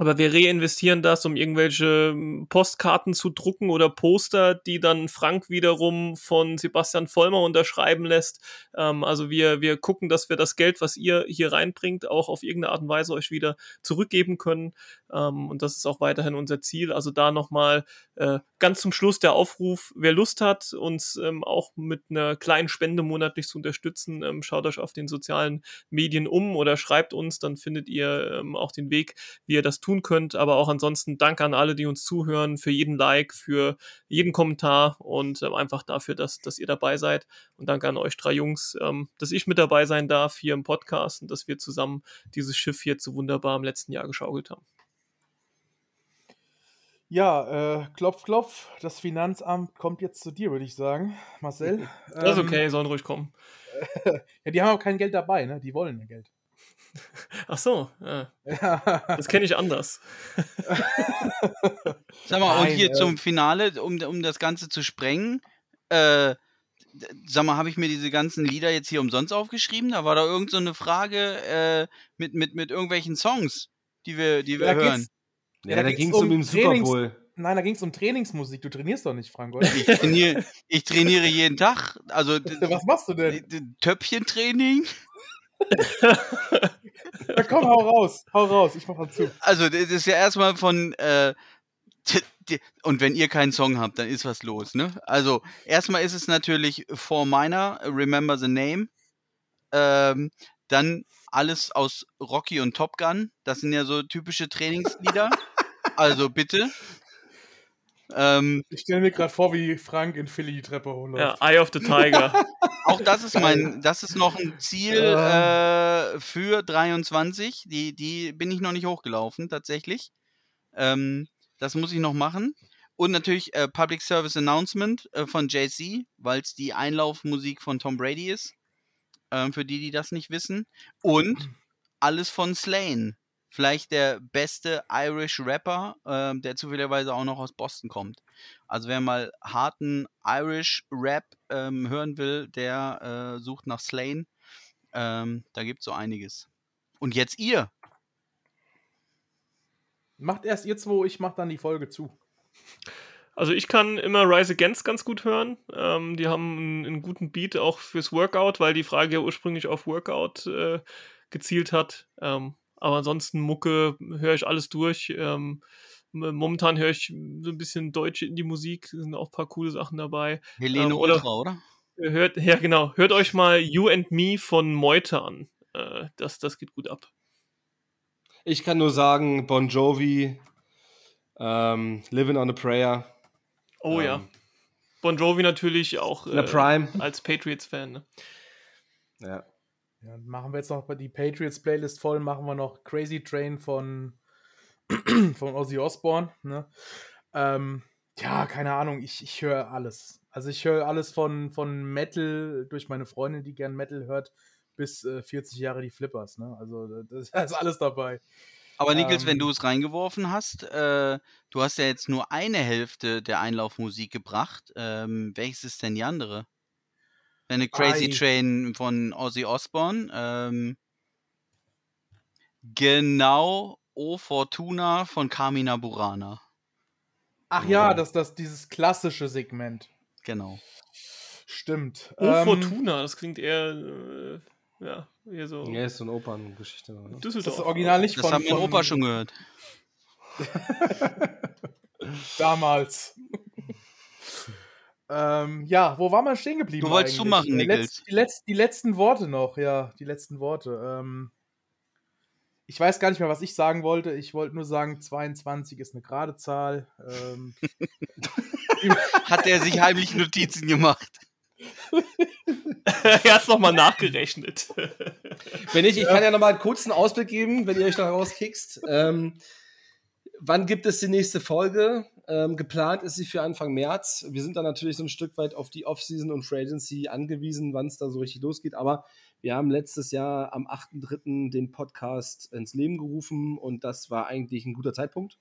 aber wir reinvestieren das, um irgendwelche hm, Postkarten zu drucken oder Poster, die dann Frank wiederum von Sebastian Vollmer unterschreiben lässt. Ähm, also wir, wir gucken, dass wir das Geld, was ihr hier reinbringt, auch auf irgendeine Art und Weise euch wieder zurückgeben können. Ähm, und das ist auch weiterhin unser Ziel. Also da nochmal äh, ganz zum Schluss der Aufruf, wer Lust hat, uns ähm, auch mit einer kleinen Spende monatlich zu unterstützen, ähm, schaut euch auf den sozialen Medien um oder schreibt uns, dann findet ihr ähm, auch den Weg, wie ihr das tun könnt. Aber auch ansonsten danke an alle, die uns zuhören, für jeden Like, für jeden Kommentar und ähm, einfach dafür, dass, dass ihr dabei seid. Und danke an euch drei Jungs, ähm, dass ich mit dabei sein darf hier im Podcast und dass wir zusammen dieses Schiff hier so wunderbar im letzten Jahr geschaukelt haben. Ja, äh, klopf, klopf. Das Finanzamt kommt jetzt zu dir, würde ich sagen. Marcel. Das ist ähm, okay, sollen ruhig kommen. ja, die haben auch kein Geld dabei, ne? Die wollen ja Geld. Ach so, ja. ja. das kenne ich anders. Sag mal, Nein, und hier äh, zum Finale, um, um das Ganze zu sprengen, äh, sag mal, habe ich mir diese ganzen Lieder jetzt hier umsonst aufgeschrieben? Da war da irgend so eine Frage äh, mit, mit, mit irgendwelchen Songs, die wir, die wir ja, hören. Ja, ja da, da ging es um, um den Super Bowl. Nein, da ging es um Trainingsmusik. Du trainierst doch nicht, Frank, oder? Ich trainiere, ich trainiere jeden Tag. Also, Was machst du denn? Töpfchentraining. ja, komm, hau raus, hau raus, ich mach mal zu. Also, das ist ja erstmal von, äh, und wenn ihr keinen Song habt, dann ist was los, ne? Also, erstmal ist es natürlich For Minor, Remember the Name. Ähm, dann alles aus Rocky und Top Gun. Das sind ja so typische Trainingslieder. also bitte. Ähm, ich stelle mir gerade vor, wie Frank in Philly die Treppe hochläuft. Ja, Eye of the Tiger. Auch das ist mein, das ist noch ein Ziel äh, für 23. Die, die bin ich noch nicht hochgelaufen, tatsächlich. Ähm, das muss ich noch machen. Und natürlich äh, Public Service Announcement äh, von JC, weil es die Einlaufmusik von Tom Brady ist. Ähm, für die, die das nicht wissen. Und alles von Slane vielleicht der beste Irish Rapper, äh, der zufälligerweise auch noch aus Boston kommt. Also wer mal harten Irish Rap ähm, hören will, der äh, sucht nach Slane. Ähm, da gibt es so einiges. Und jetzt ihr. Macht erst ihr zwei, ich mach dann die Folge zu. Also ich kann immer Rise Against ganz gut hören. Ähm, die haben einen, einen, guten Beat auch fürs Workout, weil die Frage ja ursprünglich auf Workout äh, gezielt hat. Ähm, aber ansonsten Mucke höre ich alles durch. Ähm, momentan höre ich so ein bisschen deutsche Indie-Musik, sind auch ein paar coole Sachen dabei. Helene ähm, oder, Ultra, oder? Hört, ja, genau. Hört euch mal You and Me von Meute an. Äh, das, das geht gut ab. Ich kann nur sagen, Bon Jovi, ähm, Living on a Prayer. Oh ähm, ja. Bon Jovi natürlich auch äh, Prime. als Patriots-Fan. Ne? Ja. Ja, machen wir jetzt noch die Patriots-Playlist voll, machen wir noch Crazy Train von, von Ozzy Osbourne. Ne? Ähm, ja, keine Ahnung, ich, ich höre alles. Also ich höre alles von, von Metal durch meine Freundin, die gern Metal hört, bis äh, 40 Jahre die Flippers. Ne? Also das ist alles dabei. Aber Niklas, ähm, wenn du es reingeworfen hast, äh, du hast ja jetzt nur eine Hälfte der Einlaufmusik gebracht. Ähm, welches ist denn die andere? Eine Crazy Ei. Train von Ozzy Osbourne. Ähm, genau O Fortuna von Carmina Burana. Ach ja, das, das, dieses klassische Segment. Genau. Stimmt. O ähm, Fortuna, das klingt eher, äh, ja, eher so. Ja, ist so eine Operngeschichte. Das ist das Original nicht das von. Das haben wir Opa schon gehört. Damals. Ähm, ja, wo waren wir stehen geblieben? Du wolltest zumachen, die, Letz-, die, Letz-, die, letzten Worte noch, ja, die letzten Worte. Ähm, ich weiß gar nicht mehr, was ich sagen wollte. Ich wollte nur sagen, 22 ist eine gerade Zahl. Ähm, Hat er sich heimlich Notizen gemacht? er hat es nochmal nachgerechnet. wenn ich, ich kann ja nochmal einen kurzen Ausblick geben, wenn ihr euch da rauskickst. Ähm, wann gibt es die nächste Folge? Ähm, geplant ist sie für Anfang März. Wir sind da natürlich so ein Stück weit auf die Offseason und Free Agency angewiesen, wann es da so richtig losgeht. Aber wir haben letztes Jahr am 8.3. den Podcast ins Leben gerufen und das war eigentlich ein guter Zeitpunkt,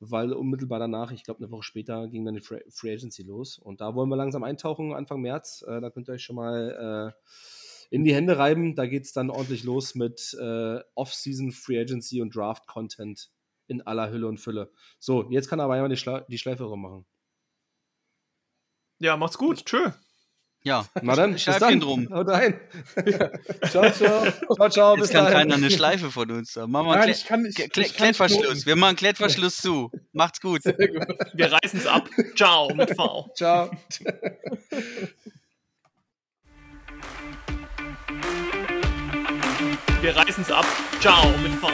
weil unmittelbar danach, ich glaube eine Woche später, ging dann die Free Agency los. Und da wollen wir langsam eintauchen, Anfang März. Äh, da könnt ihr euch schon mal äh, in die Hände reiben. Da geht es dann ordentlich los mit äh, Off-Season, Free Agency und Draft-Content in aller Hülle und Fülle. So, jetzt kann aber jemand die, Schla die Schleife rummachen. Ja, macht's gut. Tschö. Ja, Na dann, dann. drum. Haut rein. ciao, ciao. Ciao, ciao, bis Jetzt kann dahin. keiner eine Schleife von uns. Machen wir Nein, einen ich kann nicht. Klett- ich kann nicht Klettverschluss. Wir machen Klettverschluss zu. Macht's gut. Wir reißen's ab. Ciao mit V. Ciao. Wir reißen's ab. Ciao mit V.